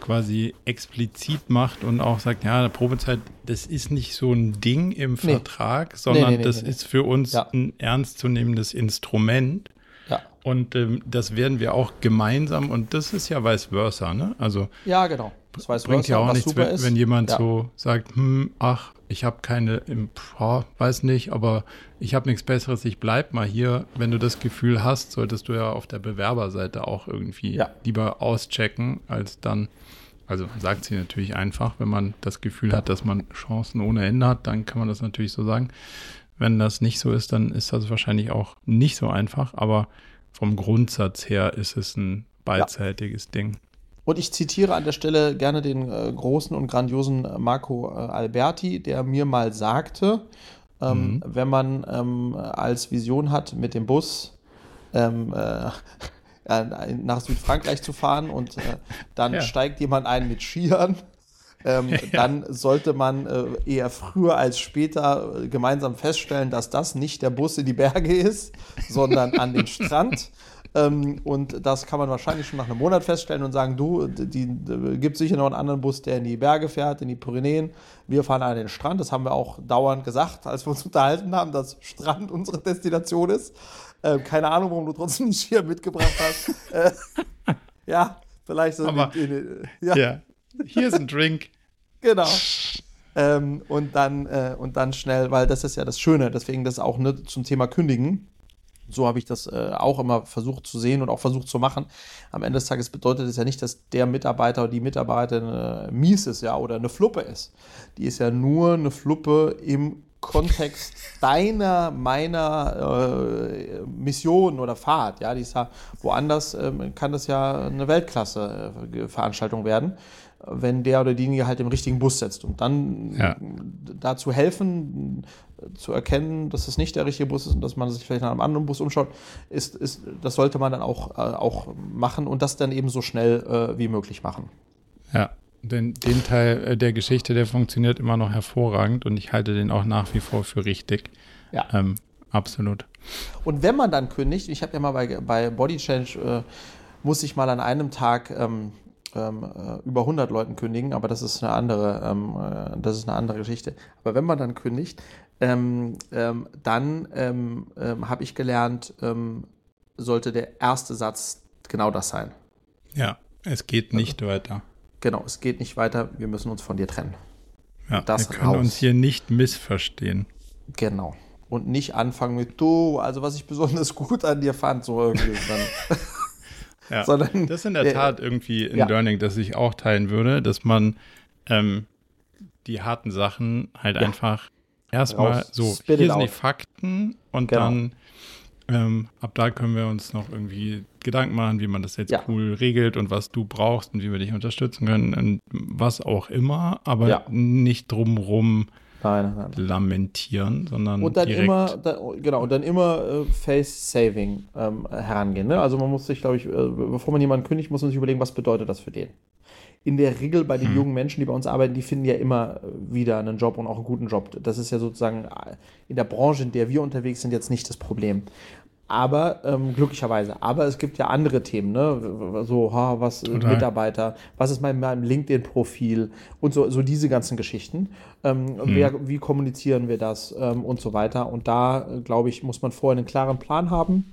quasi explizit macht und auch sagt, ja, eine Probezeit, das ist nicht so ein Ding im nee. Vertrag, sondern nee, nee, das ist für uns ja. ein ernstzunehmendes Instrument. Ja. Und ähm, das werden wir auch gemeinsam, und das ist ja vice versa, ne? Also ja, genau. Das weiß bringt ja auch nichts, wenn, wenn, jemand ja. so sagt, hm, ach, ich habe keine, oh, weiß nicht, aber ich habe nichts Besseres, ich bleib mal hier. Wenn du das Gefühl hast, solltest du ja auf der Bewerberseite auch irgendwie ja. lieber auschecken, als dann, also sagt sie natürlich einfach, wenn man das Gefühl hat, dass man Chancen ohne Ende hat, dann kann man das natürlich so sagen. Wenn das nicht so ist, dann ist das wahrscheinlich auch nicht so einfach, aber vom Grundsatz her ist es ein beidseitiges ja. Ding. Und ich zitiere an der Stelle gerne den äh, großen und grandiosen äh, Marco äh, Alberti, der mir mal sagte, ähm, mhm. wenn man ähm, als Vision hat, mit dem Bus ähm, äh, nach Südfrankreich zu fahren und äh, dann ja. steigt jemand ein mit Skiern, ähm, ja. dann sollte man äh, eher früher als später gemeinsam feststellen, dass das nicht der Bus in die Berge ist, sondern an den Strand. Ähm, und das kann man wahrscheinlich schon nach einem Monat feststellen und sagen, du, die, die gibt sicher noch einen anderen Bus, der in die Berge fährt, in die Pyrenäen. Wir fahren an den Strand. Das haben wir auch dauernd gesagt, als wir uns unterhalten haben, dass Strand unsere Destination ist. Äh, keine Ahnung, warum du trotzdem nicht hier mitgebracht hast. äh, ja, vielleicht so. Aber, in, in, ja. ja. Hier ist ein Drink. genau. Ähm, und, dann, äh, und dann schnell, weil das ist ja das Schöne, deswegen das auch ne, zum Thema Kündigen so habe ich das äh, auch immer versucht zu sehen und auch versucht zu machen. Am Ende des Tages bedeutet es ja nicht, dass der Mitarbeiter oder die Mitarbeiterin äh, mies ist, ja, oder eine Fluppe ist. Die ist ja nur eine Fluppe im Kontext deiner, meiner äh, Mission oder Fahrt. Ja, die ist ja woanders, ähm, kann das ja eine Weltklasse-Veranstaltung werden wenn der oder diejenige halt im richtigen Bus setzt. Und dann ja. dazu helfen, zu erkennen, dass es nicht der richtige Bus ist und dass man sich vielleicht nach einem anderen Bus umschaut, ist, ist, das sollte man dann auch, äh, auch machen und das dann eben so schnell äh, wie möglich machen. Ja, den, den Teil äh, der Geschichte, der funktioniert immer noch hervorragend und ich halte den auch nach wie vor für richtig. Ja. Ähm, absolut. Und wenn man dann kündigt, ich habe ja mal bei, bei Body Change, äh, muss ich mal an einem Tag ähm, ähm, äh, über 100 Leuten kündigen, aber das ist eine andere, ähm, äh, das ist eine andere Geschichte. Aber wenn man dann kündigt, ähm, ähm dann ähm, ähm, habe ich gelernt, sollte der erste Satz genau das sein. Ja, es geht nicht also, weiter. Genau, es geht nicht weiter. Wir müssen uns von dir trennen. Ja, das wir können raus. uns hier nicht missverstehen. Genau. Und nicht anfangen mit du, also was ich besonders gut an dir fand, so irgendwie. Ja, Sondern, das ist in der Tat irgendwie ein ja. Learning, das ich auch teilen würde, dass man ähm, die harten Sachen halt ja. einfach erstmal so, hier sind die Fakten und genau. dann ähm, ab da können wir uns noch irgendwie Gedanken machen, wie man das jetzt ja. cool regelt und was du brauchst und wie wir dich unterstützen können und was auch immer, aber nicht drumrum nein, nein, nein. lamentieren, sondern und dann direkt immer, da, genau und dann immer äh, Face Saving ähm, herangehen. Ne? Also man muss sich, glaube ich, äh, bevor man jemanden kündigt, muss man sich überlegen, was bedeutet das für den. In der Regel bei den hm. jungen Menschen, die bei uns arbeiten, die finden ja immer äh, wieder einen Job und auch einen guten Job. Das ist ja sozusagen äh, in der Branche, in der wir unterwegs sind, jetzt nicht das Problem. Aber ähm, glücklicherweise. Aber es gibt ja andere Themen, ne? So, ha, was äh, Mitarbeiter, was ist mein, mein LinkedIn-Profil und so, so diese ganzen Geschichten. Ähm, hm. wer, wie kommunizieren wir das ähm, und so weiter. Und da, äh, glaube ich, muss man vorher einen klaren Plan haben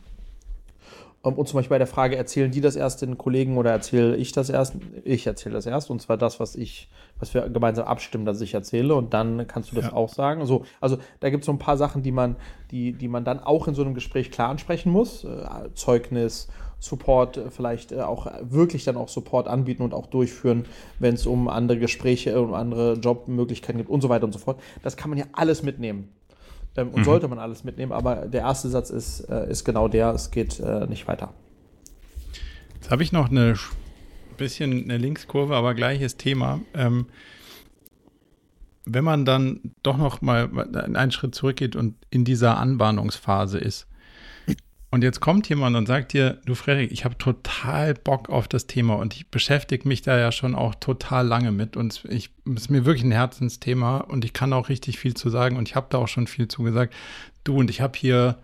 und zum Beispiel bei der Frage, erzählen die das erst den Kollegen oder erzähle ich das erst? Ich erzähle das erst und zwar das, was ich, was wir gemeinsam abstimmen, dass ich erzähle und dann kannst du das ja. auch sagen. So, also da gibt es so ein paar Sachen, die man, die, die man dann auch in so einem Gespräch klar ansprechen muss. Äh, Zeugnis, Support, äh, vielleicht äh, auch wirklich dann auch Support anbieten und auch durchführen, wenn es um andere Gespräche, um andere Jobmöglichkeiten gibt und so weiter und so fort. Das kann man ja alles mitnehmen. Ähm, und mhm. sollte man alles mitnehmen, aber der erste Satz ist, äh, ist genau der, es geht äh, nicht weiter. Jetzt habe ich noch eine bisschen eine Linkskurve, aber gleiches Thema. Ähm, wenn man dann doch noch mal einen Schritt zurückgeht und in dieser Anbahnungsphase ist, und jetzt kommt jemand und sagt dir, du Frederik, ich habe total Bock auf das Thema und ich beschäftige mich da ja schon auch total lange mit und ich ist mir wirklich ein Herzensthema und ich kann auch richtig viel zu sagen und ich habe da auch schon viel zu gesagt. Du und ich habe hier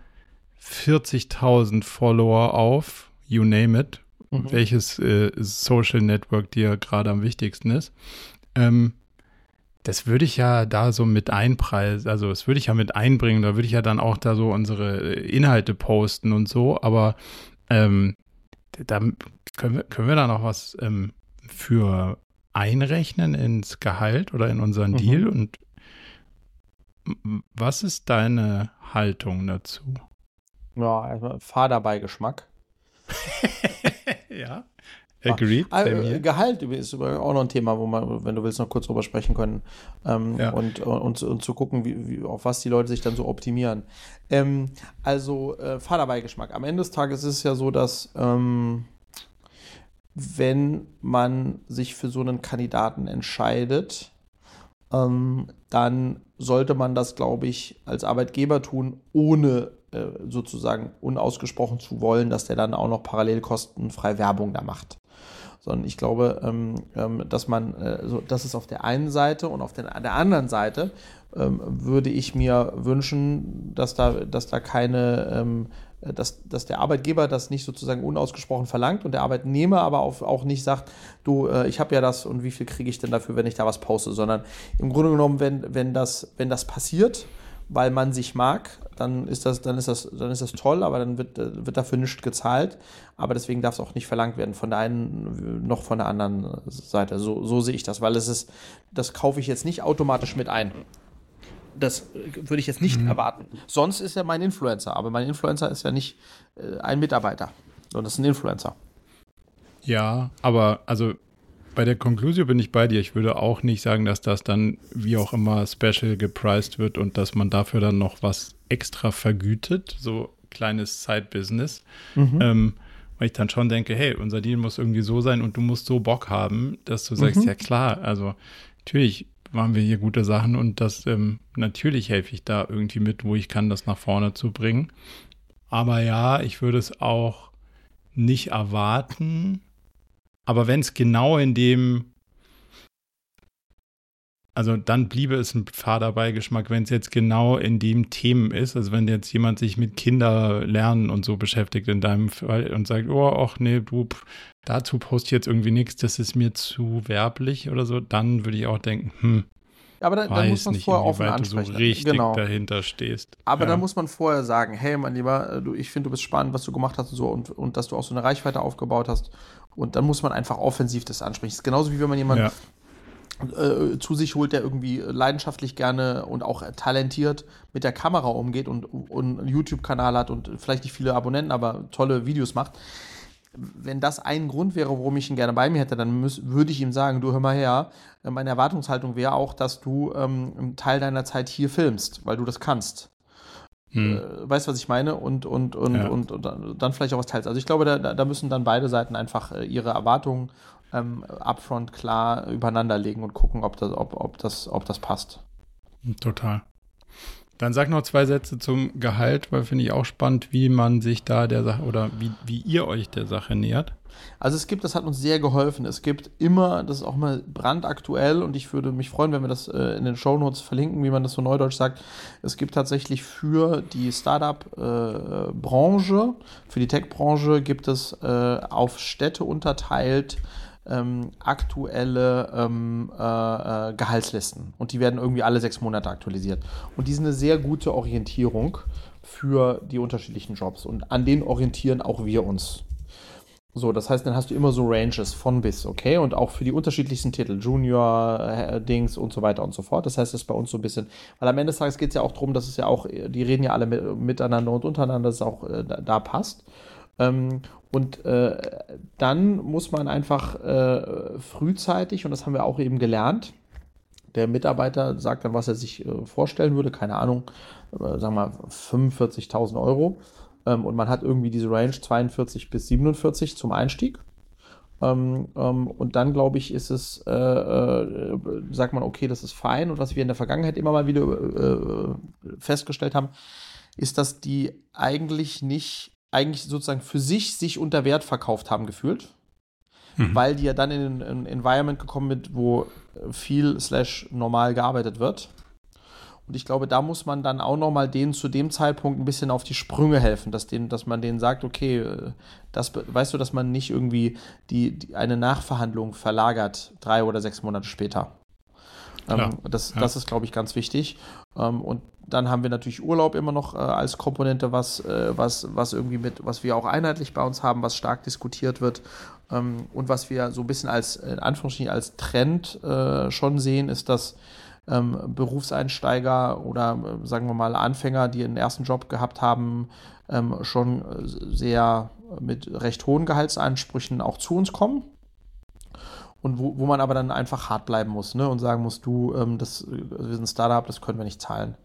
40.000 Follower auf, you name it, mhm. welches äh, Social Network dir gerade am wichtigsten ist. Ähm, das würde ich ja da so mit einpreisen, also das würde ich ja mit einbringen, da würde ich ja dann auch da so unsere Inhalte posten und so, aber ähm, da können wir, können wir da noch was ähm, für einrechnen ins Gehalt oder in unseren mhm. Deal? Und was ist deine Haltung dazu? Ja, Fahrerbeigeschmack. ja. Agreed. Ah, äh, Gehalt ist auch noch ein Thema, wo man, wenn du willst, noch kurz drüber sprechen können. Ähm, ja. und, und, und, zu gucken, wie, wie, auf was die Leute sich dann so optimieren. Ähm, also, äh, Fahrerbeigeschmack. Am Ende des Tages ist es ja so, dass ähm, wenn man sich für so einen Kandidaten entscheidet, ähm, dann sollte man das, glaube ich, als Arbeitgeber tun, ohne äh, sozusagen unausgesprochen zu wollen, dass der dann auch noch parallel kostenfrei Werbung da macht sondern ich glaube, ähm, ähm, dass man, äh, so, das ist auf der einen Seite und auf der, der anderen Seite ähm, würde ich mir wünschen, dass da, dass da keine, dass, dass der Arbeitgeber das nicht sozusagen unausgesprochen verlangt und der Arbeitnehmer aber auch, auch nicht sagt, du, äh, ich habe ja das und wie viel kriege ich denn dafür, wenn ich da was poste, sondern im Grunde genommen, wenn, wenn, das, wenn das passiert, weil man sich mag, dann ist das, dann ist das, dann ist das toll, aber dann wird, wird dafür nichts gezahlt. Aber deswegen darf es auch nicht verlangt werden von der einen noch von der anderen Seite. So, so sehe ich das, weil es ist, das kaufe ich jetzt nicht automatisch mit ein. Das würde ich jetzt nicht mhm. erwarten. Sonst ist er mein Influencer, aber mein Influencer ist ja nicht äh, ein Mitarbeiter, sondern das ist ein Influencer. Ja, aber also bei der Conclusio bin ich bei dir. Ich würde auch nicht sagen, dass das dann wie auch immer special gepriced wird und dass man dafür dann noch was extra vergütet, so kleines Side-Business. Mhm. Ähm, weil ich dann schon denke, hey, unser Deal muss irgendwie so sein und du musst so Bock haben, dass du sagst, mhm. ja klar, also natürlich machen wir hier gute Sachen und das ähm, natürlich helfe ich da irgendwie mit, wo ich kann, das nach vorne zu bringen. Aber ja, ich würde es auch nicht erwarten, aber wenn es genau in dem, also dann bliebe es ein Fahrerbeigeschmack, wenn es jetzt genau in dem Themen ist, also wenn jetzt jemand sich mit Kinderlernen und so beschäftigt in deinem Fall und sagt, oh, ach nee, du, dazu poste ich jetzt irgendwie nichts, das ist mir zu werblich oder so, dann würde ich auch denken, hm, aber da, da muss man nicht, vorher offen ansprechen. Du so richtig genau. dahinter stehst. Aber ja. da muss man vorher sagen, hey, mein Lieber, äh, du, ich finde, du bist spannend, was du gemacht hast und so und, und dass du auch so eine Reichweite aufgebaut hast. Und dann muss man einfach offensiv das ansprechen. Das ist genauso wie wenn man jemanden ja. äh, zu sich holt, der irgendwie leidenschaftlich gerne und auch talentiert mit der Kamera umgeht und, und einen YouTube-Kanal hat und vielleicht nicht viele Abonnenten, aber tolle Videos macht wenn das ein Grund wäre, warum ich ihn gerne bei mir hätte, dann würde ich ihm sagen, du hör mal her, äh, meine Erwartungshaltung wäre auch, dass du ähm, einen Teil deiner Zeit hier filmst, weil du das kannst. Hm. Äh, weißt du, was ich meine? Und, und, und, ja. und, und, dann vielleicht auch was teilst. Also ich glaube, da, da müssen dann beide Seiten einfach äh, ihre Erwartungen ähm, upfront klar übereinander legen und gucken, ob das, ob, ob das, ob das passt. Total. Dann sag noch zwei Sätze zum Gehalt, weil finde ich auch spannend, wie man sich da der Sache oder wie, wie ihr euch der Sache nähert. Also es gibt, das hat uns sehr geholfen. Es gibt immer, das ist auch mal brandaktuell und ich würde mich freuen, wenn wir das äh, in den Shownotes verlinken, wie man das so neudeutsch sagt. Es gibt tatsächlich für die Startup-Branche, äh, für die Tech-Branche gibt es äh, auf Städte unterteilt ähm, aktuelle ähm, äh, äh, Gehaltslisten. Und die werden irgendwie alle sechs Monate aktualisiert. Und die sind eine sehr gute Orientierung für die unterschiedlichen Jobs. Und an denen orientieren auch wir uns. So, das heißt, dann hast du immer so Ranges von bis, okay? Und auch für die unterschiedlichsten Titel, Junior, äh, Dings und so weiter und so fort. Das heißt, das ist bei uns so ein bisschen, weil am Ende des Tages geht es ja auch darum, dass es ja auch, die reden ja alle mit, miteinander und untereinander, dass es auch äh, da, da, passt. Ähm, und äh, dann muss man einfach äh, frühzeitig, und das haben wir auch eben gelernt, der Mitarbeiter sagt dann, was er sich äh, vorstellen würde, keine Ahnung, äh, sagen wir 45.000 Euro. Ähm, und man hat irgendwie diese Range 42 bis 47 zum Einstieg. Ähm, ähm, und dann, glaube ich, ist es, äh, äh, sagt man, okay, das ist fein. Und was wir in der Vergangenheit immer mal wieder äh, festgestellt haben, ist, dass die eigentlich nicht eigentlich sozusagen für sich sich unter Wert verkauft haben gefühlt. Mhm. Weil die ja dann in ein Environment gekommen sind, wo viel slash normal gearbeitet wird. Und ich glaube, da muss man dann auch nochmal denen zu dem Zeitpunkt ein bisschen auf die Sprünge helfen, dass, denen, dass man denen sagt, okay, äh, das, weißt du, dass man nicht irgendwie die, die eine Nachverhandlung verlagert, drei oder sechs Monate später. Ähm, das, ja. das ist, glaube ich, ganz wichtig. Ähm, und dann haben wir natürlich Urlaub immer noch äh, als Komponente, was, äh, was, was irgendwie mit, was wir auch einheitlich bei uns haben, was stark diskutiert wird. Ähm, und was wir so ein bisschen als, in Anführungsstrichen, als Trend äh, schon sehen, ist, dass Berufseinsteiger oder sagen wir mal Anfänger, die einen ersten Job gehabt haben, schon sehr mit recht hohen Gehaltsansprüchen auch zu uns kommen und wo, wo man aber dann einfach hart bleiben muss ne? und sagen muss, du, ähm, das, wir sind ein Startup, das können wir nicht zahlen.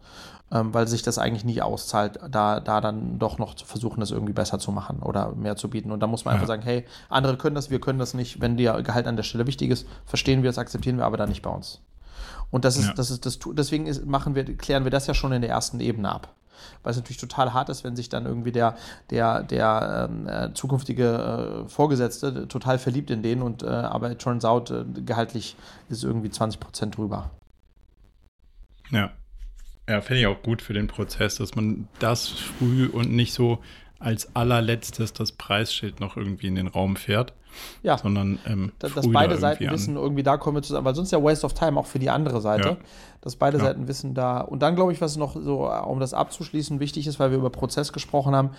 Ähm, weil sich das eigentlich nie auszahlt, da, da dann doch noch zu versuchen, das irgendwie besser zu machen oder mehr zu bieten. Und da muss man ja. einfach sagen, hey, andere können das, wir können das nicht. Wenn dir Gehalt an der Stelle wichtig ist, verstehen wir es, akzeptieren wir, aber dann nicht bei uns. Und das ist, ja. das ist, das, deswegen ist, machen wir, klären wir das ja schon in der ersten Ebene ab weil es natürlich total hart ist, wenn sich dann irgendwie der, der, der ähm, äh, zukünftige äh, Vorgesetzte total verliebt in den und äh, aber it turns out, äh, gehaltlich ist irgendwie 20 Prozent drüber. Ja. Ja, finde ich auch gut für den Prozess, dass man das früh und nicht so als allerletztes das Preisschild noch irgendwie in den Raum fährt. Ja. Sondern ähm, dass, dass beide da Seiten an. wissen, irgendwie da kommen wir zusammen, weil sonst ja Waste of Time auch für die andere Seite. Ja. Dass beide ja. Seiten wissen da. Und dann glaube ich, was noch so, um das abzuschließen, wichtig ist, weil wir über Prozess gesprochen haben,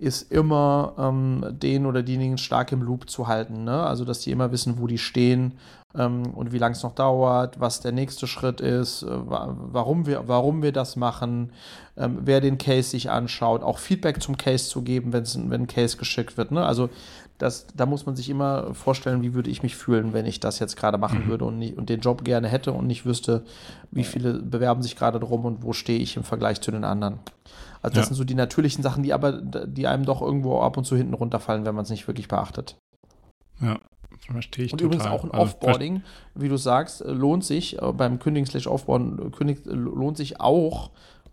ist immer ähm, den oder diejenigen stark im Loop zu halten. Ne? Also, dass die immer wissen, wo die stehen ähm, und wie lange es noch dauert, was der nächste Schritt ist, äh, warum, wir, warum wir das machen, ähm, wer den Case sich anschaut, auch Feedback zum Case zu geben, wenn ein Case geschickt wird. Ne? Also, das, da muss man sich immer vorstellen, wie würde ich mich fühlen, wenn ich das jetzt gerade machen mhm. würde und, nicht, und den Job gerne hätte und nicht wüsste, wie viele bewerben sich gerade drum und wo stehe ich im Vergleich zu den anderen. Also das ja. sind so die natürlichen Sachen, die aber, die einem doch irgendwo ab und zu hinten runterfallen, wenn man es nicht wirklich beachtet. Ja, verstehe ich Und total. übrigens auch ein also Offboarding, wie du sagst, lohnt sich äh, beim Kündigen slash Offboarding lohnt sich auch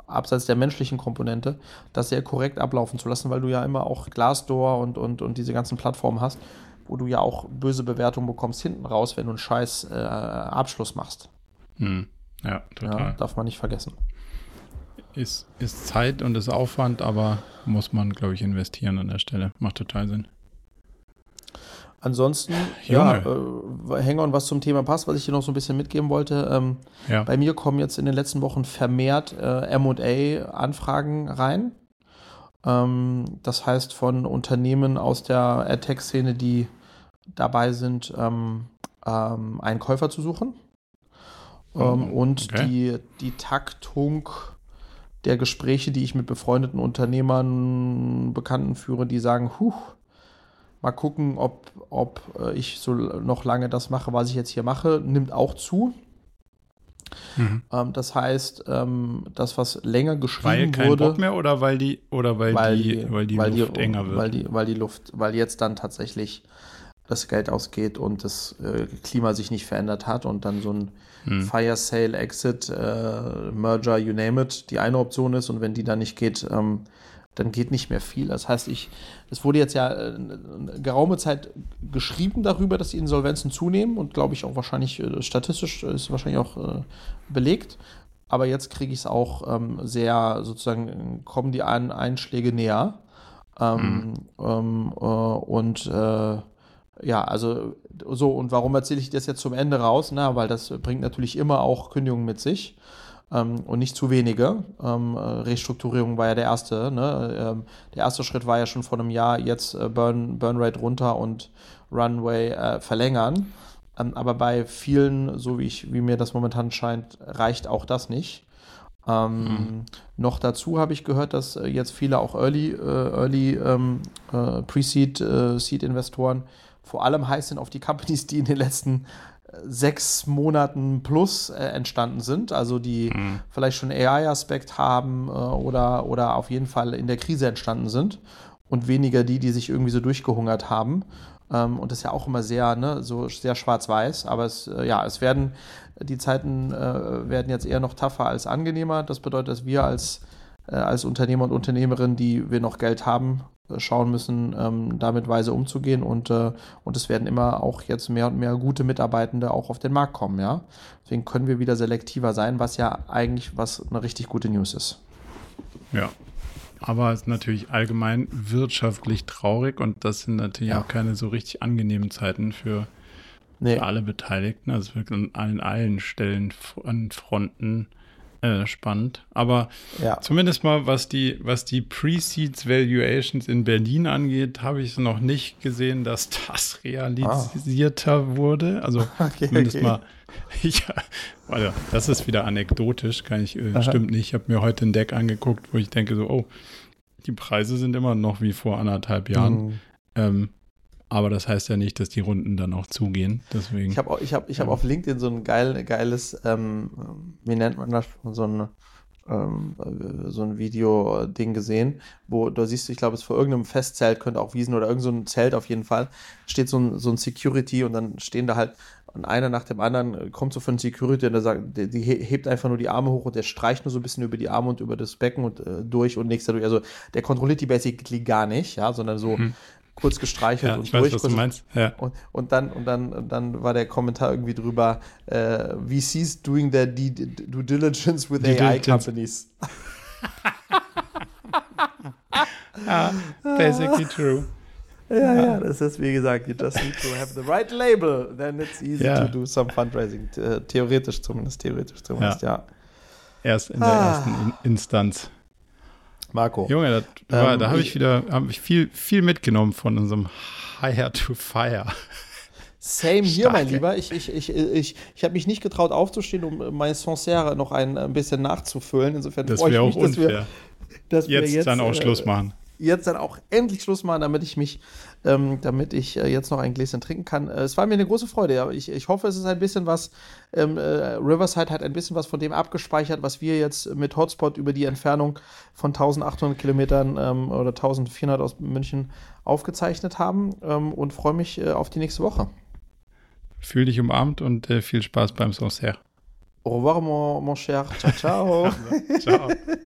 abseits der menschlichen Komponente, das sehr korrekt ablaufen zu lassen, weil du ja immer auch Glassdoor und, und, und diese ganzen Plattformen hast, wo du ja auch böse Bewertungen bekommst hinten raus, wenn du einen scheiß äh, Abschluss machst. Hm. Ja, total. Ja, darf man nicht vergessen ist, ist Zeit und ist Aufwand, aber muss man, glaube ich, investieren an der Stelle. Macht total Sinn. Ansonsten, Junge. ja, äh, hängen on, was zum Thema passt, was ich dir noch so ein bisschen mitgeben wollte. Ähm, ja. Bei mir kommen jetzt in den letzten Wochen vermehrt äh, MA-Anfragen rein. Ähm, das heißt von Unternehmen aus der AdTech-Szene, die dabei sind, ähm, ähm, einen Käufer zu suchen. Oh, und okay. die, die Taktung der Gespräche, die ich mit befreundeten Unternehmern, Bekannten führe, die sagen, huch, mal gucken, ob, ob äh, ich so noch lange das mache, was ich jetzt hier mache, nimmt auch zu. Mhm. Ähm, das heißt, ähm, das, was länger geschrieben weil kein wurde. Bock mehr oder weil die oder weil, weil die, weil die weil Luft die, enger wird? Weil die, weil die Luft, weil jetzt dann tatsächlich das Geld ausgeht und das äh, Klima sich nicht verändert hat und dann so ein hm. Fire Sale, Exit, äh, Merger, you name it, die eine Option ist und wenn die dann nicht geht, ähm, dann geht nicht mehr viel. Das heißt, ich, es wurde jetzt ja äh, geraume Zeit geschrieben darüber, dass die Insolvenzen zunehmen und glaube ich auch wahrscheinlich äh, statistisch ist wahrscheinlich auch äh, belegt. Aber jetzt kriege ich es auch ähm, sehr sozusagen, kommen die Ein Einschläge näher. Ähm, mhm. ähm, äh, und äh, ja, also so, und warum erzähle ich das jetzt zum Ende raus? Na, weil das bringt natürlich immer auch Kündigungen mit sich. Ähm, und nicht zu wenige. Ähm, Restrukturierung war ja der erste. Ne? Ähm, der erste Schritt war ja schon vor einem Jahr, jetzt äh, Burn, Burn Rate runter und Runway äh, verlängern. Ähm, aber bei vielen, so wie, ich, wie mir das momentan scheint, reicht auch das nicht. Ähm, mhm. Noch dazu habe ich gehört, dass äh, jetzt viele auch Early, äh, Early ähm, äh, Pre-Seed, äh, Seed-Investoren vor allem heiß sind auf die Companies, die in den letzten äh, sechs Monaten plus äh, entstanden sind, also die mhm. vielleicht schon AI-Aspekt haben äh, oder, oder auf jeden Fall in der Krise entstanden sind und weniger die, die sich irgendwie so durchgehungert haben. Ähm, und das ist ja auch immer sehr, ne, so sehr schwarz-weiß, aber es, äh, ja, es werden, die Zeiten äh, werden jetzt eher noch tougher als angenehmer. Das bedeutet, dass wir als, äh, als Unternehmer und Unternehmerin, die wir noch Geld haben, schauen müssen, ähm, damit weise umzugehen und, äh, und es werden immer auch jetzt mehr und mehr gute Mitarbeitende auch auf den Markt kommen, ja. Deswegen können wir wieder selektiver sein, was ja eigentlich was eine richtig gute News ist. Ja. Aber es ist natürlich allgemein wirtschaftlich traurig und das sind natürlich ja. auch keine so richtig angenehmen Zeiten für nee. für alle Beteiligten. Also wirklich an allen Stellen, an Fronten äh, spannend. Aber ja. zumindest mal, was die, was die Pre-Seeds Valuations in Berlin angeht, habe ich es noch nicht gesehen, dass das realisierter ah. wurde. Also okay, zumindest okay. mal. Ja, also das ist wieder anekdotisch, kann ich, äh, stimmt nicht. Ich habe mir heute ein Deck angeguckt, wo ich denke so, oh, die Preise sind immer noch wie vor anderthalb Jahren. Mhm. Ähm, aber das heißt ja nicht, dass die Runden dann auch zugehen. Deswegen. Ich habe ich hab, ich hab auf LinkedIn so ein geil, geiles, ähm, wie nennt man das, so ein, ähm, so ein Video-Ding gesehen, wo da siehst du, ich glaube, es vor irgendeinem Festzelt, könnte auch Wiesen oder irgendein so Zelt auf jeden Fall, steht so ein, so ein Security und dann stehen da halt und einer nach dem anderen kommt so von Security und der sagt, die, die hebt einfach nur die Arme hoch und der streicht nur so ein bisschen über die Arme und über das Becken und äh, durch und nächster durch. Also der kontrolliert die basically gar nicht, ja, sondern so, hm kurz gestreichelt ja, und ich. Weiß, was du meinst. Ja. Und, und, dann, und, dann, und dann war der Kommentar irgendwie drüber, äh, VCs doing their due diligence with Due AI diligence. companies. ja, basically true. Ja, ja, das ist wie gesagt, you just need to have the right label, then it's easy ja. to do some fundraising. Theoretisch zumindest, theoretisch zumindest, ja. ja. Erst in der ah. ersten Instanz. Marco. Junge, da, ähm, da habe ich wieder hab ich viel, viel mitgenommen von unserem Hire to Fire. Same hier, mein Lieber. Ich, ich, ich, ich, ich habe mich nicht getraut aufzustehen, um mein Sancerre noch ein, ein bisschen nachzufüllen. Insofern das freue ich mich, dass wir, dass wir jetzt, jetzt dann auch äh, Schluss machen jetzt dann auch endlich Schluss machen, damit ich mich, ähm, damit ich äh, jetzt noch ein Gläschen trinken kann. Äh, es war mir eine große Freude. Ja. Ich, ich hoffe, es ist ein bisschen was, ähm, äh, Riverside hat ein bisschen was von dem abgespeichert, was wir jetzt mit Hotspot über die Entfernung von 1800 Kilometern ähm, oder 1400 aus München aufgezeichnet haben ähm, und freue mich äh, auf die nächste Woche. Fühl dich umarmt und äh, viel Spaß beim Sancerre. Au revoir, mon, mon cher. Ciao, ciao. ciao.